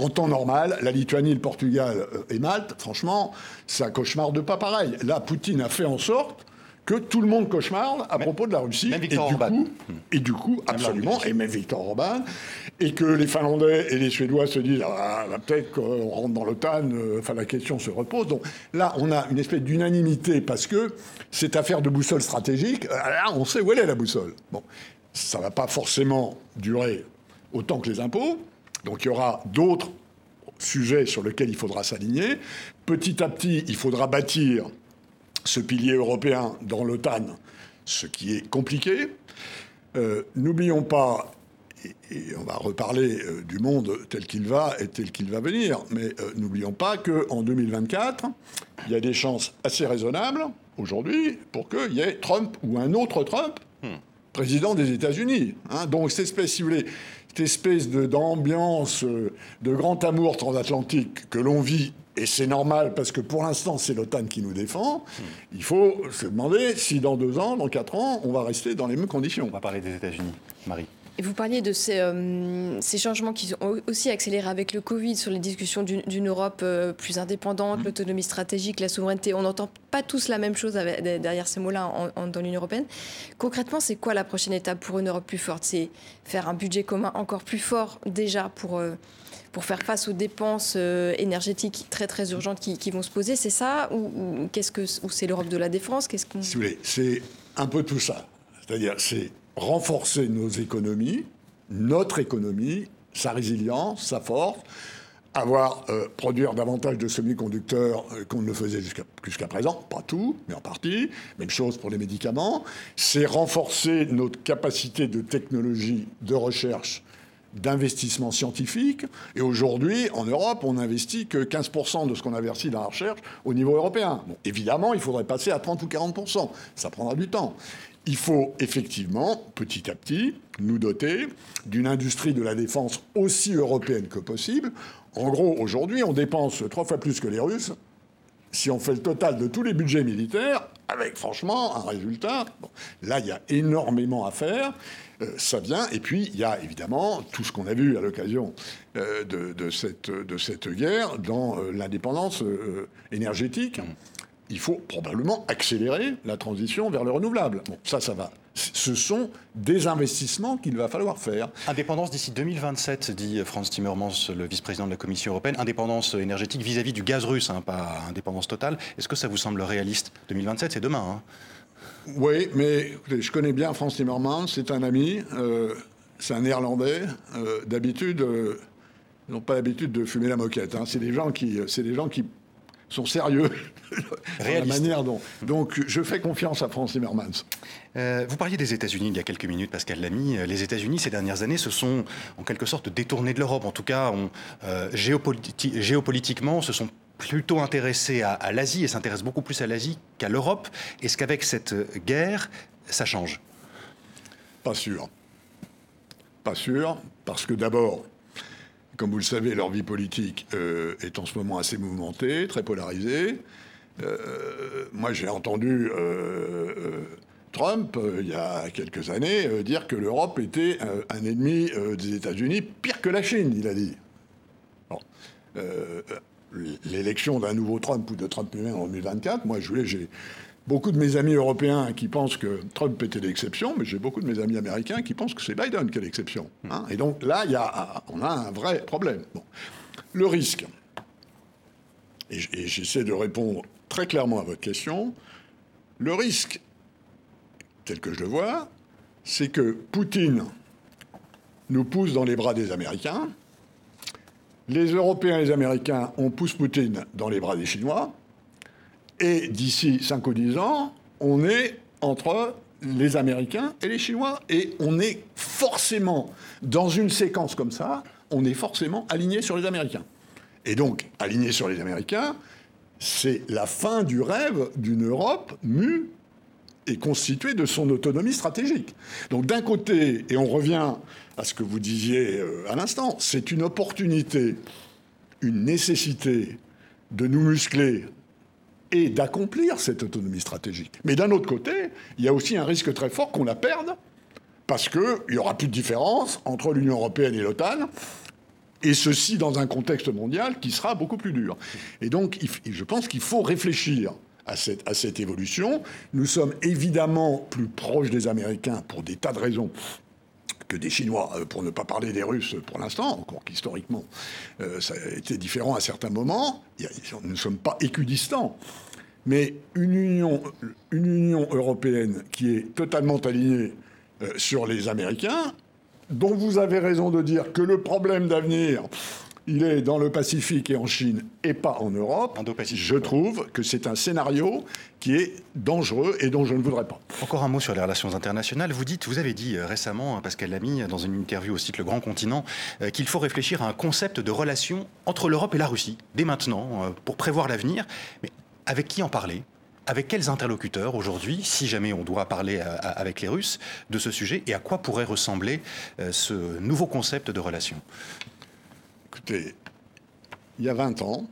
En temps normal, la Lituanie, le Portugal euh, et Malte, franchement, ça cauchemarde pas pareil. Là, Poutine a fait en sorte que tout le monde cauchemarde à propos de la Russie. et, du coup, et du coup, absolument, et même Victor Orban, et que les Finlandais et les Suédois se disent ah, peut-être qu'on rentre dans l'OTAN, euh, enfin la question se repose. Donc là, on a une espèce d'unanimité parce que cette affaire de boussole stratégique, euh, là, on sait où elle est la boussole. Bon, ça ne va pas forcément durer autant que les impôts, donc il y aura d'autres sujets sur lesquels il faudra s'aligner. Petit à petit, il faudra bâtir ce pilier européen dans l'OTAN, ce qui est compliqué. Euh, n'oublions pas, et, on va reparler euh, du monde tel qu'il va et tel qu'il va venir, mais euh, n'oublions pas qu'en 2024, il y a des chances assez raisonnables aujourd'hui pour qu'il y ait Trump ou un autre Trump hmm. président des États-Unis. Hein. Donc cette espèce, si vous voulez, cette espèce d'ambiance de grand amour transatlantique que l'on vit et c'est normal parce que pour l'instant, c'est l'OTAN qui nous défend. Il faut se demander si dans deux ans, dans quatre ans, on va rester dans les mêmes conditions. On va parler des États-Unis. Marie. Et vous parliez de ces, euh, ces, changements qui ont aussi accéléré avec le Covid sur les discussions d'une Europe euh, plus indépendante, mmh. l'autonomie stratégique, la souveraineté. On n'entend pas tous la même chose derrière ces mots-là dans l'Union européenne. Concrètement, c'est quoi la prochaine étape pour une Europe plus forte? C'est faire un budget commun encore plus fort déjà pour... Euh, pour faire face aux dépenses énergétiques très très urgentes qui, vont se poser, c'est ça? Ou, qu'est-ce que c'est l'Europe de la défense? Qu'est-ce qu'on Si vous voulez, c'est un peu tout ça. C'est-à-dire, c'est renforcer nos économies, notre économie, sa résilience, sa force, avoir euh, produire davantage de semi-conducteurs euh, qu'on ne le faisait jusqu'à présent, pas tout, mais en partie. Même chose pour les médicaments. C'est renforcer notre capacité de technologie, de recherche d'investissement scientifique. Et aujourd'hui, en Europe, on n'investit que 15% de ce qu'on investit dans la recherche au niveau européen. évidemment, il faudrait passer à 30 ou 40%. Ça prendra du temps. Il faut effectivement, petit à petit, nous doter d'une industrie de la défense aussi européenne que possible. En gros, aujourd'hui, on dépense trois fois plus que les Russes si on fait le total de tous les budgets militaires, avec franchement un résultat, là il y a énormément à faire, euh, ça vient, et puis il y a évidemment tout ce qu'on a vu à l'occasion euh, de, cette, guerre dans euh, l'indépendance énergétique. Il faut probablement accélérer la transition vers le renouvelable. Bon, ça, ça va ce sont des investissements qu'il va falloir faire. Indépendance d'ici 2027, dit Franz Timmermans, le vice-président de la Commission européenne. Indépendance énergétique vis-à-vis du gaz russe, hein, pas indépendance totale. Est-ce que ça vous semble réaliste 2027, c'est demain. Hein. oui, mais je connais bien Franz Timmermans, c'est un ami, euh, c'est un néerlandais. Euh, d'habitude, euh, ils n'ont pas l'habitude de fumer la moquette. Hein. C'est des gens qui, c'est des gens qui sont sérieux la manière dont. Donc, je fais confiance à France Zimmermans. Euh, vous parliez des États-Unis il y a quelques minutes, Pascal Lamy. Euh, les États-Unis, ces dernières années, se sont en quelque sorte détournés de l'Europe. En tout cas, euh, géopolitiquement, se sont plutôt intéressés à, à l'Asie et s'intéressent beaucoup plus à l'Asie qu'à l'Europe. Est-ce qu'avec cette guerre, ça change? Pas sûr. Pas sûr, parce que d'abord, comme vous le savez, leur vie politique euh, est en ce moment assez mouvementée, très polarisée. moi, j'ai entendu Trump, il y a quelques années, dire que l'Europe était un ennemi des États-Unis, pire que la Chine, il a dit. L'élection d'un nouveau Trump ou de Trump lui-même en 2024, moi, j'ai beaucoup de mes amis européens qui pensent que Trump était l'exception, mais j'ai beaucoup de mes amis américains qui pensent que c'est Biden qui est l'exception. Hein. Et donc là, on a un vrai problème. Le risque, et j'essaie de répondre très clairement à votre question, le risque, tel que je le vois, c'est que Poutine nous pousse dans les bras des Américains, les Européens et les Américains, on pousse Poutine dans les bras des Chinois, et d'ici 5 ou 10 ans, on est entre les Américains et les Chinois. Et on est forcément, dans une séquence comme ça, on est forcément aligné sur les Américains. Et donc, aligné sur les Américains, c'est la fin du rêve d'une Europe mue et constituée de son autonomie stratégique. Donc d'un côté, et on revient à ce que vous disiez euh, à l'instant, c'est une opportunité, une nécessité de nous muscler et d'accomplir cette autonomie stratégique. Mais d'un autre côté, il y a aussi un risque très fort qu'on la perde, parce qu'il n'y aura plus de différence entre l'Union européenne et l'OTAN, et ceci dans un contexte mondial qui sera beaucoup plus dur. Et donc, je pense qu'il faut réfléchir à cette, à cette, évolution. Nous sommes évidemment plus proches des Américains pour des tas de raisons que des Chinois, euh, pour ne pas parler des Russes pour l'instant, encore qu'historiquement euh, ça a été différent à certains moments. Nous ne sommes pas équidistants. Mais une Union, une Union européenne qui est totalement alignée euh, sur les Américains, dont vous avez raison de dire que le problème d'avenir, il est dans le Pacifique et en Chine et pas en Europe. Je trouve que c'est un scénario qui est dangereux et dont je ne voudrais pas. Encore un mot sur les relations internationales. Vous dites, vous avez dit euh, récemment, hein, Pascal Lamy, dans une interview au site Le Grand Continent, euh, qu'il faut réfléchir à un concept de relation entre l'Europe et la Russie, dès maintenant, euh, pour prévoir l'avenir. Mais avec qui en parler? Avec quels interlocuteurs aujourd'hui, si jamais on doit parler avec les Russes de ce sujet, et à quoi pourrait ressembler ce nouveau concept de relation? Écoutez, il y a 20 ans,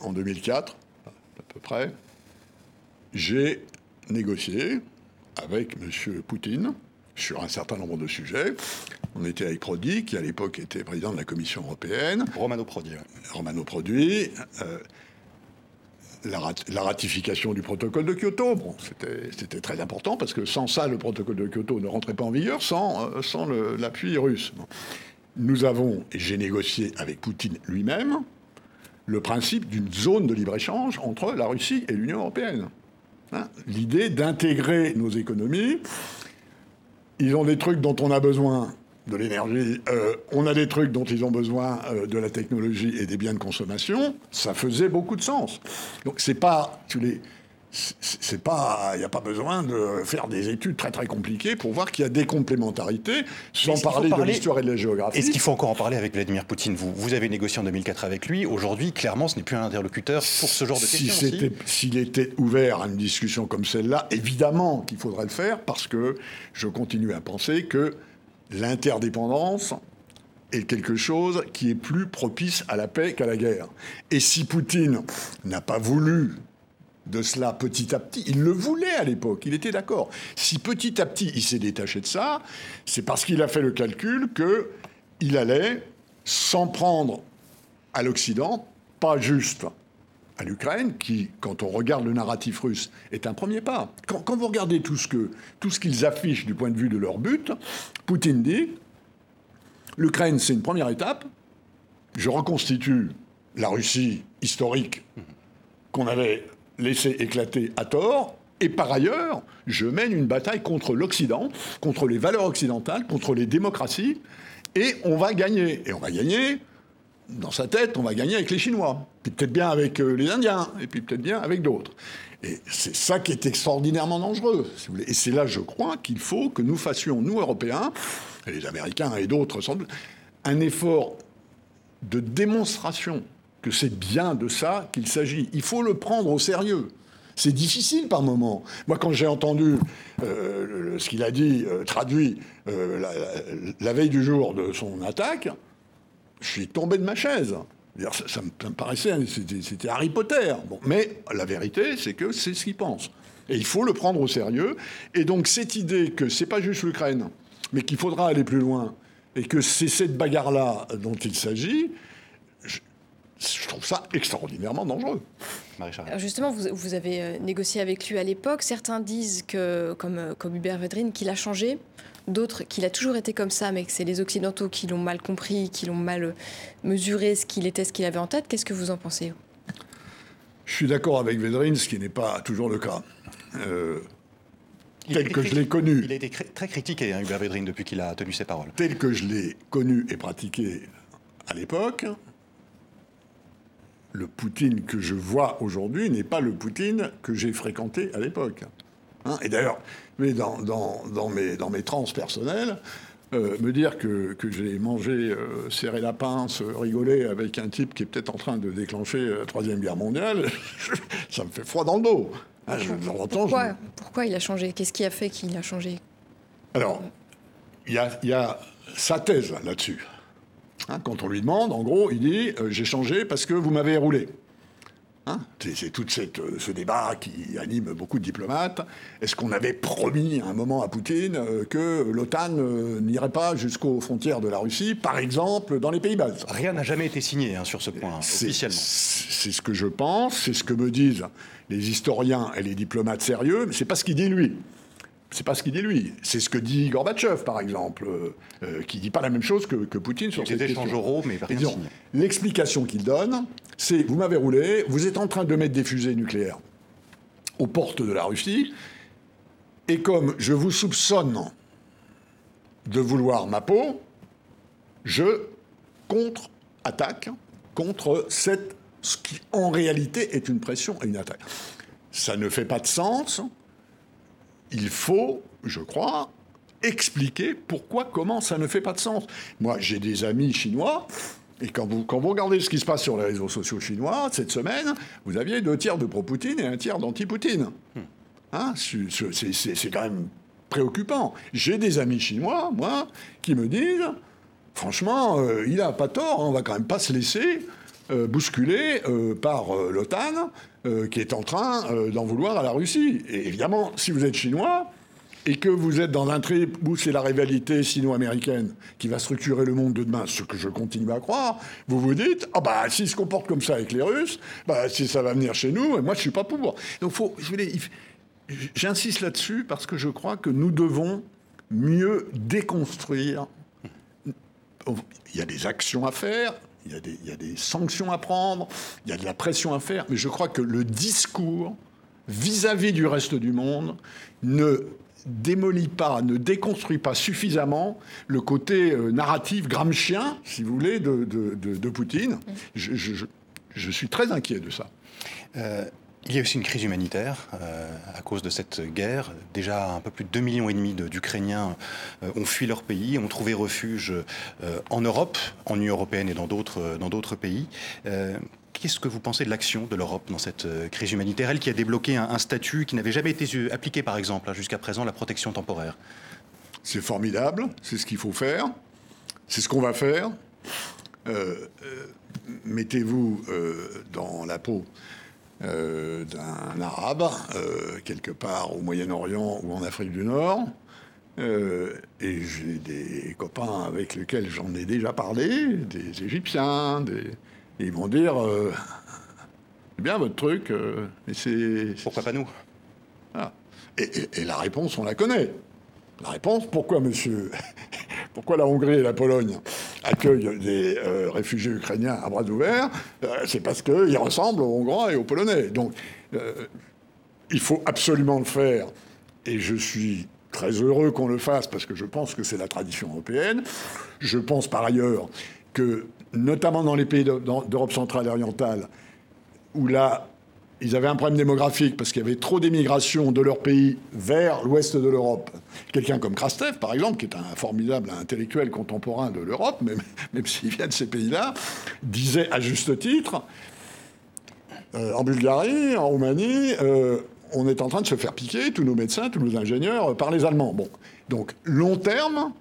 en 2004, à peu près, j'ai négocié avec M. Poutine sur un certain nombre de sujets. On était avec Prodi, qui à l'époque était président de la Commission européenne. Romano Prodi. Romano Prodi. Euh, la, ratification du protocole de Kyoto, bon, c'était très important parce que sans ça, le protocole de Kyoto ne rentrait pas en vigueur sans, euh, sans l'appui russe nous avons, et j'ai négocié avec Poutine lui-même, le principe d'une zone de libre-échange entre la Russie et l'Union européenne. Hein, l'idée d'intégrer nos économies. Ils ont des trucs dont on a besoin de l'énergie, euh, on a des trucs dont ils ont besoin euh, de la technologie et des biens de consommation, ça faisait beaucoup de sens. Donc c'est pas, tu les, c'est pas, il n'y a pas besoin de faire des études très très compliquées pour voir qu'il y a des complémentarités, sans parler, de l'histoire et de la géographie. Est-ce qu'il faut encore en parler avec Vladimir Poutine? Vous, vous avez négocié en 2004 avec lui. Aujourd'hui, clairement, ce n'est plus un interlocuteur pour ce genre de si questions. S'il était ouvert à une discussion comme celle-là, évidemment qu'il faudrait le faire, parce que je continue à penser que l'interdépendance est quelque chose qui est plus propice à la paix qu'à la guerre. Et si Poutine n'a pas voulu de cela petit à petit. Il le voulait à l'époque, il était d'accord. Si petit à petit il s'est détaché de ça, c'est parce qu'il a fait le calcul qu'il allait s'en prendre à l'Occident, pas juste à l'Ukraine, qui, quand on regarde le narratif russe, est un premier pas. Quand, quand vous regardez tout ce que tout ce qu'ils affichent du point de vue de leur but, Poutine dit l'Ukraine c'est une première étape. Je reconstitue la Russie historique qu'on avait laisser éclater à tort. Et par ailleurs, je mène une bataille contre l'Occident, contre les valeurs occidentales, contre les démocraties, et on va gagner. Et on va gagner, dans sa tête, on va gagner avec les Chinois, puis peut-être bien avec euh, les Indiens, et puis peut-être bien avec d'autres. Et c'est ça qui est extraordinairement dangereux. Et c'est là, je crois, qu'il faut que nous fassions, nous, Européens, les Américains et d'autres, un effort de démonstration que c'est bien de ça qu'il s'agit. Il faut le prendre au sérieux. C'est difficile par moment. Moi, quand j'ai entendu euh, ce qu'il a dit, euh, traduit euh, la, veille du jour de son attaque, je suis tombé de ma chaise. Ça, me, paraissait, c'était Harry Potter. Bon, mais la vérité, c'est que c'est ce qu'ils pensent. Et il faut le prendre au sérieux. Et donc cette idée que c'est pas juste l'Ukraine, mais qu'il faudra aller plus loin, et que c'est cette bagarre-là dont il s'agit, trouve ça extraordinairement dangereux. Alors justement, vous, vous, avez euh, négocié avec lui à l'époque. Certains disent que, comme, euh, comme Hubert Védrine, qu'il a changé. D'autres qu'il a toujours été comme ça, mais que c'est les Occidentaux qui l'ont mal compris, qui l'ont mal euh, mesuré ce qu'il était, ce qu'il avait en tête. Qu'est-ce que vous en pensez Je suis d'accord avec Védrine, ce qui n'est pas toujours le cas. tel que je l'ai connu. Il a été très critiqué, hein, Hubert Védrine, depuis qu'il a tenu ses paroles. Tel que je l'ai connu et pratiqué à l'époque, le Poutine que je vois aujourd'hui n'est pas le Poutine que j'ai fréquenté à l'époque. Hein, et d'ailleurs, mais dans, dans, mes, dans mes trans personnelles, euh, me dire que, que j'ai mangé, euh, serré la pince, rigoler avec un type qui est peut-être en train de déclencher la Troisième Guerre mondiale, ça me fait froid dans le dos. Hein, pourquoi, pourquoi il a changé? Qu'est-ce qui a fait qu'il a changé? Alors, il y a, y a sa thèse là-dessus. Hein, quand on lui demande, en gros, il dit euh, J'ai changé parce que vous m'avez roulé. Hein, c'est tout euh, ce débat qui anime beaucoup de diplomates. Est-ce qu'on avait promis à un moment à Poutine euh, que l'OTAN n'irait pas jusqu'aux frontières de la Russie, par exemple dans les pays bas Rien n'a jamais été signé hein, sur ce point, officiellement. C'est ce que je pense, c'est ce que me disent les historiens et les diplomates sérieux, mais c'est pas ce qu'il dit lui. C'est pas ce qu'il dit lui. C'est ce que dit Gorbatchev, par exemple, euh, euh, qui dit pas la même chose que, Poutine sur cette question. euros, mais L'explication qu'il donne, c'est vous m'avez roulé, vous êtes en train de mettre des fusées nucléaires aux portes de la Russie, et comme je vous soupçonne de vouloir ma peau, je contre-attaque contre cette, ce qui en réalité est une pression et une attaque. Ça ne fait pas de sens il faut, je crois, expliquer pourquoi, comment ça ne fait pas de sens. Moi, j'ai des amis chinois. Et quand vous, quand vous regardez ce qui se passe sur les réseaux sociaux chinois cette semaine, vous aviez deux tiers de pro-Poutine et un tiers d'anti-Poutine. Hein, c'est quand même préoccupant. J'ai des amis chinois, moi, qui me disent, franchement, euh, il n'a pas tort, on va quand même pas se laisser euh, bousculer euh, par l'OTAN euh, qui est en train d'en vouloir à la Russie. Et évidemment, si vous êtes chinois et que vous êtes dans un trip où c'est la rivalité sino-américaine qui va structurer le monde de demain, ce que je continue à croire, vous vous dites ah bah s'ils se comportent comme ça avec les Russes, bah si ça va venir chez nous, moi je suis pas pour. Donc faut, j'insiste là-dessus parce que je crois que nous devons mieux déconstruire. Il y a des actions à faire, il y, a des, sanctions à prendre, il y a de la pression à faire, mais je crois que le discours vis-à-vis du reste du monde ne démolit pas, ne déconstruit pas suffisamment le côté euh, narratif gramscien, si vous voulez, de, Poutine. Je, suis très inquiet de ça. Euh, il y a aussi une crise humanitaire euh, à cause de cette guerre. Déjà, un peu plus de 2,5 millions et demi d'Ukrainiens euh, ont fui leur pays, ont trouvé refuge euh, en Europe, en Union européenne et dans d'autres pays. Qu'est-ce que vous pensez de l'action de l'Europe dans cette crise humanitaire? Elle qui a débloqué un, statut qui n'avait jamais été appliqué, par exemple, jusqu'à présent, la protection temporaire. C'est formidable, c'est ce qu'il faut faire, c'est ce qu'on va faire. Mettez-vous dans la peau euh, d'un arabe, euh, quelque part au Moyen-Orient ou en Afrique du Nord. Euh, et j'ai des copains avec lesquels j'en ai déjà parlé, des Égyptiens, des... ils vont dire c'est bien votre truc, mais c'est. Pourquoi pas nous? Ah. et, la réponse, on la connaît. La réponse, pourquoi monsieur Pourquoi la Hongrie et la Pologne accueillent des euh, réfugiés ukrainiens à bras ouverts euh, C'est parce qu'ils ressemblent aux Hongrois et aux Polonais. Donc, euh, il faut absolument le faire. Et je suis très heureux qu'on le fasse parce que je pense que c'est la tradition européenne. Je pense par ailleurs que, notamment dans les pays d'Europe centrale et orientale, où là, ils avaient un problème démographique parce qu'il y avait trop d'émigration de leur pays vers l'ouest de l'Europe. Quelqu'un comme Krastev, par exemple, qui est un formidable intellectuel contemporain de l'Europe, même, même s'il vient de ces pays-là, disait à juste titre, euh, en Bulgarie, en Roumanie, euh, on est en train de se faire piquer, tous nos médecins, tous nos ingénieurs, par les Allemands. Bon. Donc, long terme,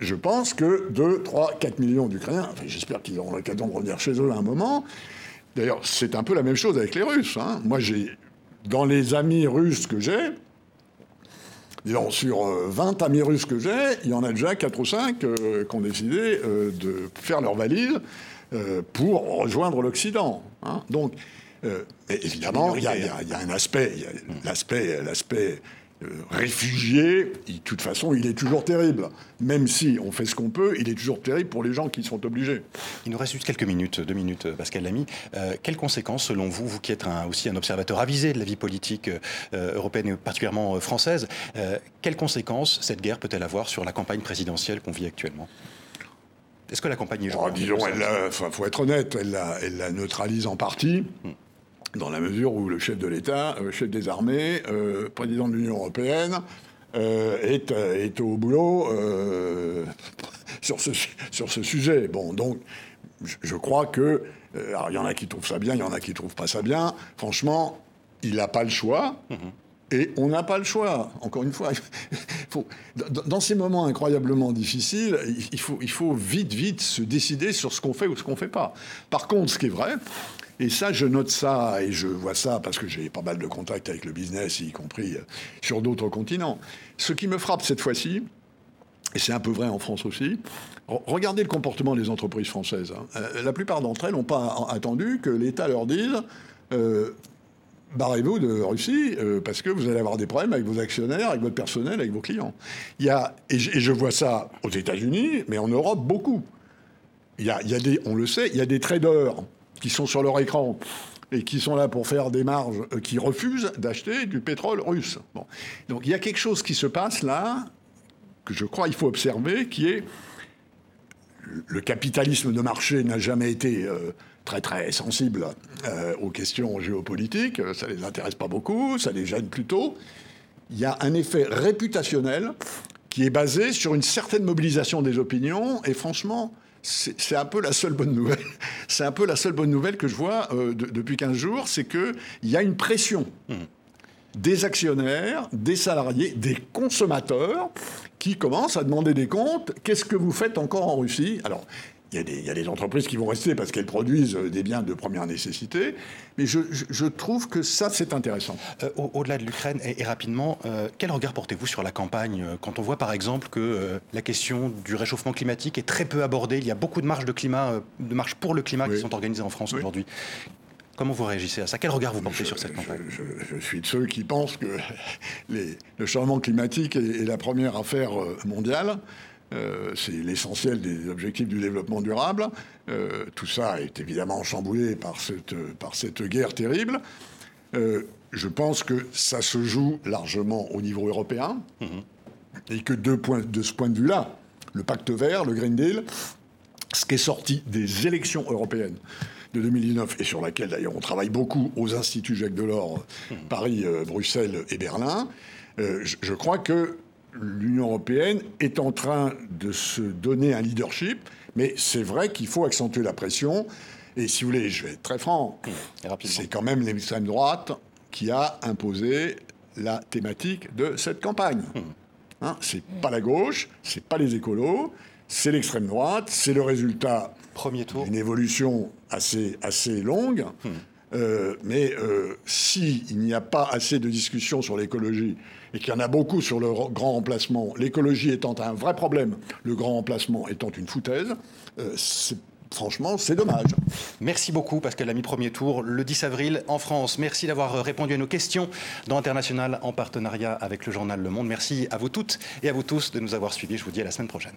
je pense que 2, 3, 4 millions d'Ukrainiens, j'espère qu'ils auront l'occasion de revenir chez eux à un moment. D'ailleurs, c'est un peu la même chose avec les Russes. Hein. Moi, j'ai, dans les amis russes que j'ai, disons, sur 20 amis russes que j'ai, il y en a déjà 4 ou 5 qui ont décidé de faire leur valise pour rejoindre l'Occident. Hein. Donc, évidemment, il y, a un aspect, l'aspect, l'aspect euh, réfugié, de toute façon, il est toujours terrible. Même si on fait ce qu'on peut, il est toujours terrible pour les gens qui sont obligés. Il nous reste juste quelques minutes, deux minutes, euh, Pascal Lamy. Euh, quelles conséquences, selon vous, vous qui êtes aussi un observateur avisé de la vie politique européenne et particulièrement française, quelles conséquences cette guerre peut-elle avoir sur la campagne présidentielle qu'on vit actuellement? Est-ce que la campagne est oh, Disons, il faut être honnête, elle la, elle la neutralise en partie. Hmm dans la mesure où le chef de l'État, euh, chef des armées, euh, président de l'Union européenne, euh, est, est, au boulot sur, ce, sur ce sujet. Bon, donc, je, crois que. alors, il y en a qui trouvent ça bien, il y en a qui trouvent pas ça bien. Franchement, il n'a pas le choix. Mhm. Et on n'a pas le choix. Encore une fois, faut, dans ces moments incroyablement difficiles, il faut, il faut vite, vite se décider sur ce qu'on fait ou ce qu'on ne fait pas. Par contre, ce qui est vrai, et ça, je note ça et je vois ça parce que j'ai pas mal de contacts avec le business, y compris euh, sur d'autres continents. Ce qui me frappe cette fois-ci, et c'est un peu vrai en France aussi, regardez le comportement des entreprises françaises. Hein. Euh, la plupart d'entre elles n'ont pas attendu que l'État leur dise euh, barrez-vous de Russie parce que vous allez avoir des problèmes avec vos actionnaires, avec votre personnel, avec vos clients. Il y a, et, je, vois ça aux États-Unis, mais en Europe beaucoup. Il y a, on le sait, il y a des traders qui sont sur leur écran et qui sont là pour faire des marges, euh, qui refusent d'acheter du pétrole russe. Donc il y a quelque chose qui se passe là, que je crois il faut observer, qui est le capitalisme de marché n'a jamais été euh, très très sensible euh, aux questions géopolitiques, ça les intéresse pas beaucoup, ça les gêne plutôt. Il y a un effet réputationnel qui est basé sur une certaine mobilisation des opinions, et franchement, c'est un peu la seule bonne nouvelle. C'est que je vois euh, depuis 15 jours, c'est qu'il y a une pression des actionnaires, des salariés, des consommateurs qui commencent à demander des comptes. Qu'est-ce que vous faites encore en Russie? Alors, il y, a des, entreprises qui vont rester parce qu'elles produisent euh, des biens de première nécessité. Mais je, trouve que ça, c'est intéressant. Euh, au-delà de l'Ukraine, et, rapidement, euh, quel regard portez-vous sur la campagne quand on voit par exemple que la question du réchauffement climatique est très peu abordée Il y a beaucoup de marches, de climat, de marches pour le climat qui sont organisées en France aujourd'hui. Comment vous réagissez à ça? Quel regard vous portez sur cette campagne? je, suis de ceux qui pensent que le changement climatique est la première affaire mondiale. Euh, c'est l'essentiel des objectifs du développement durable. Euh, tout ça est évidemment chamboulé par cette, par cette guerre terrible. Euh, je pense que ça se joue largement au niveau européen et que de, de ce point de vue-là, le pacte vert, le Green Deal, ce qui est sorti des élections européennes de 2019 et sur laquelle d'ailleurs on travaille beaucoup aux instituts Jacques Delors, Paris, Bruxelles et Berlin, je crois que l'Union européenne est en train de se donner un leadership, mais c'est vrai qu'il faut accentuer la pression. Et si vous voulez, je vais être très franc, c'est quand même l'extrême droite qui a imposé la thématique de cette campagne. Hmm. Hein, c'est pas la gauche, c'est pas les écolos, c'est l'extrême droite, c'est le résultat Premier tour. d'une évolution assez, assez longue. Euh, mais euh, s'il n'y a pas assez de discussions sur l'écologie et qu'il y en a beaucoup sur le grand remplacement, l'écologie étant un vrai problème, le grand remplacement étant une foutaise, euh, franchement, c'est dommage. Merci beaucoup, Pascal Lamy, premier tour le 10 avril en France. Merci d'avoir répondu à nos questions dans International en partenariat avec le journal Le Monde. Merci à vous toutes et à vous tous de nous avoir suivis. Je vous dis à la semaine prochaine.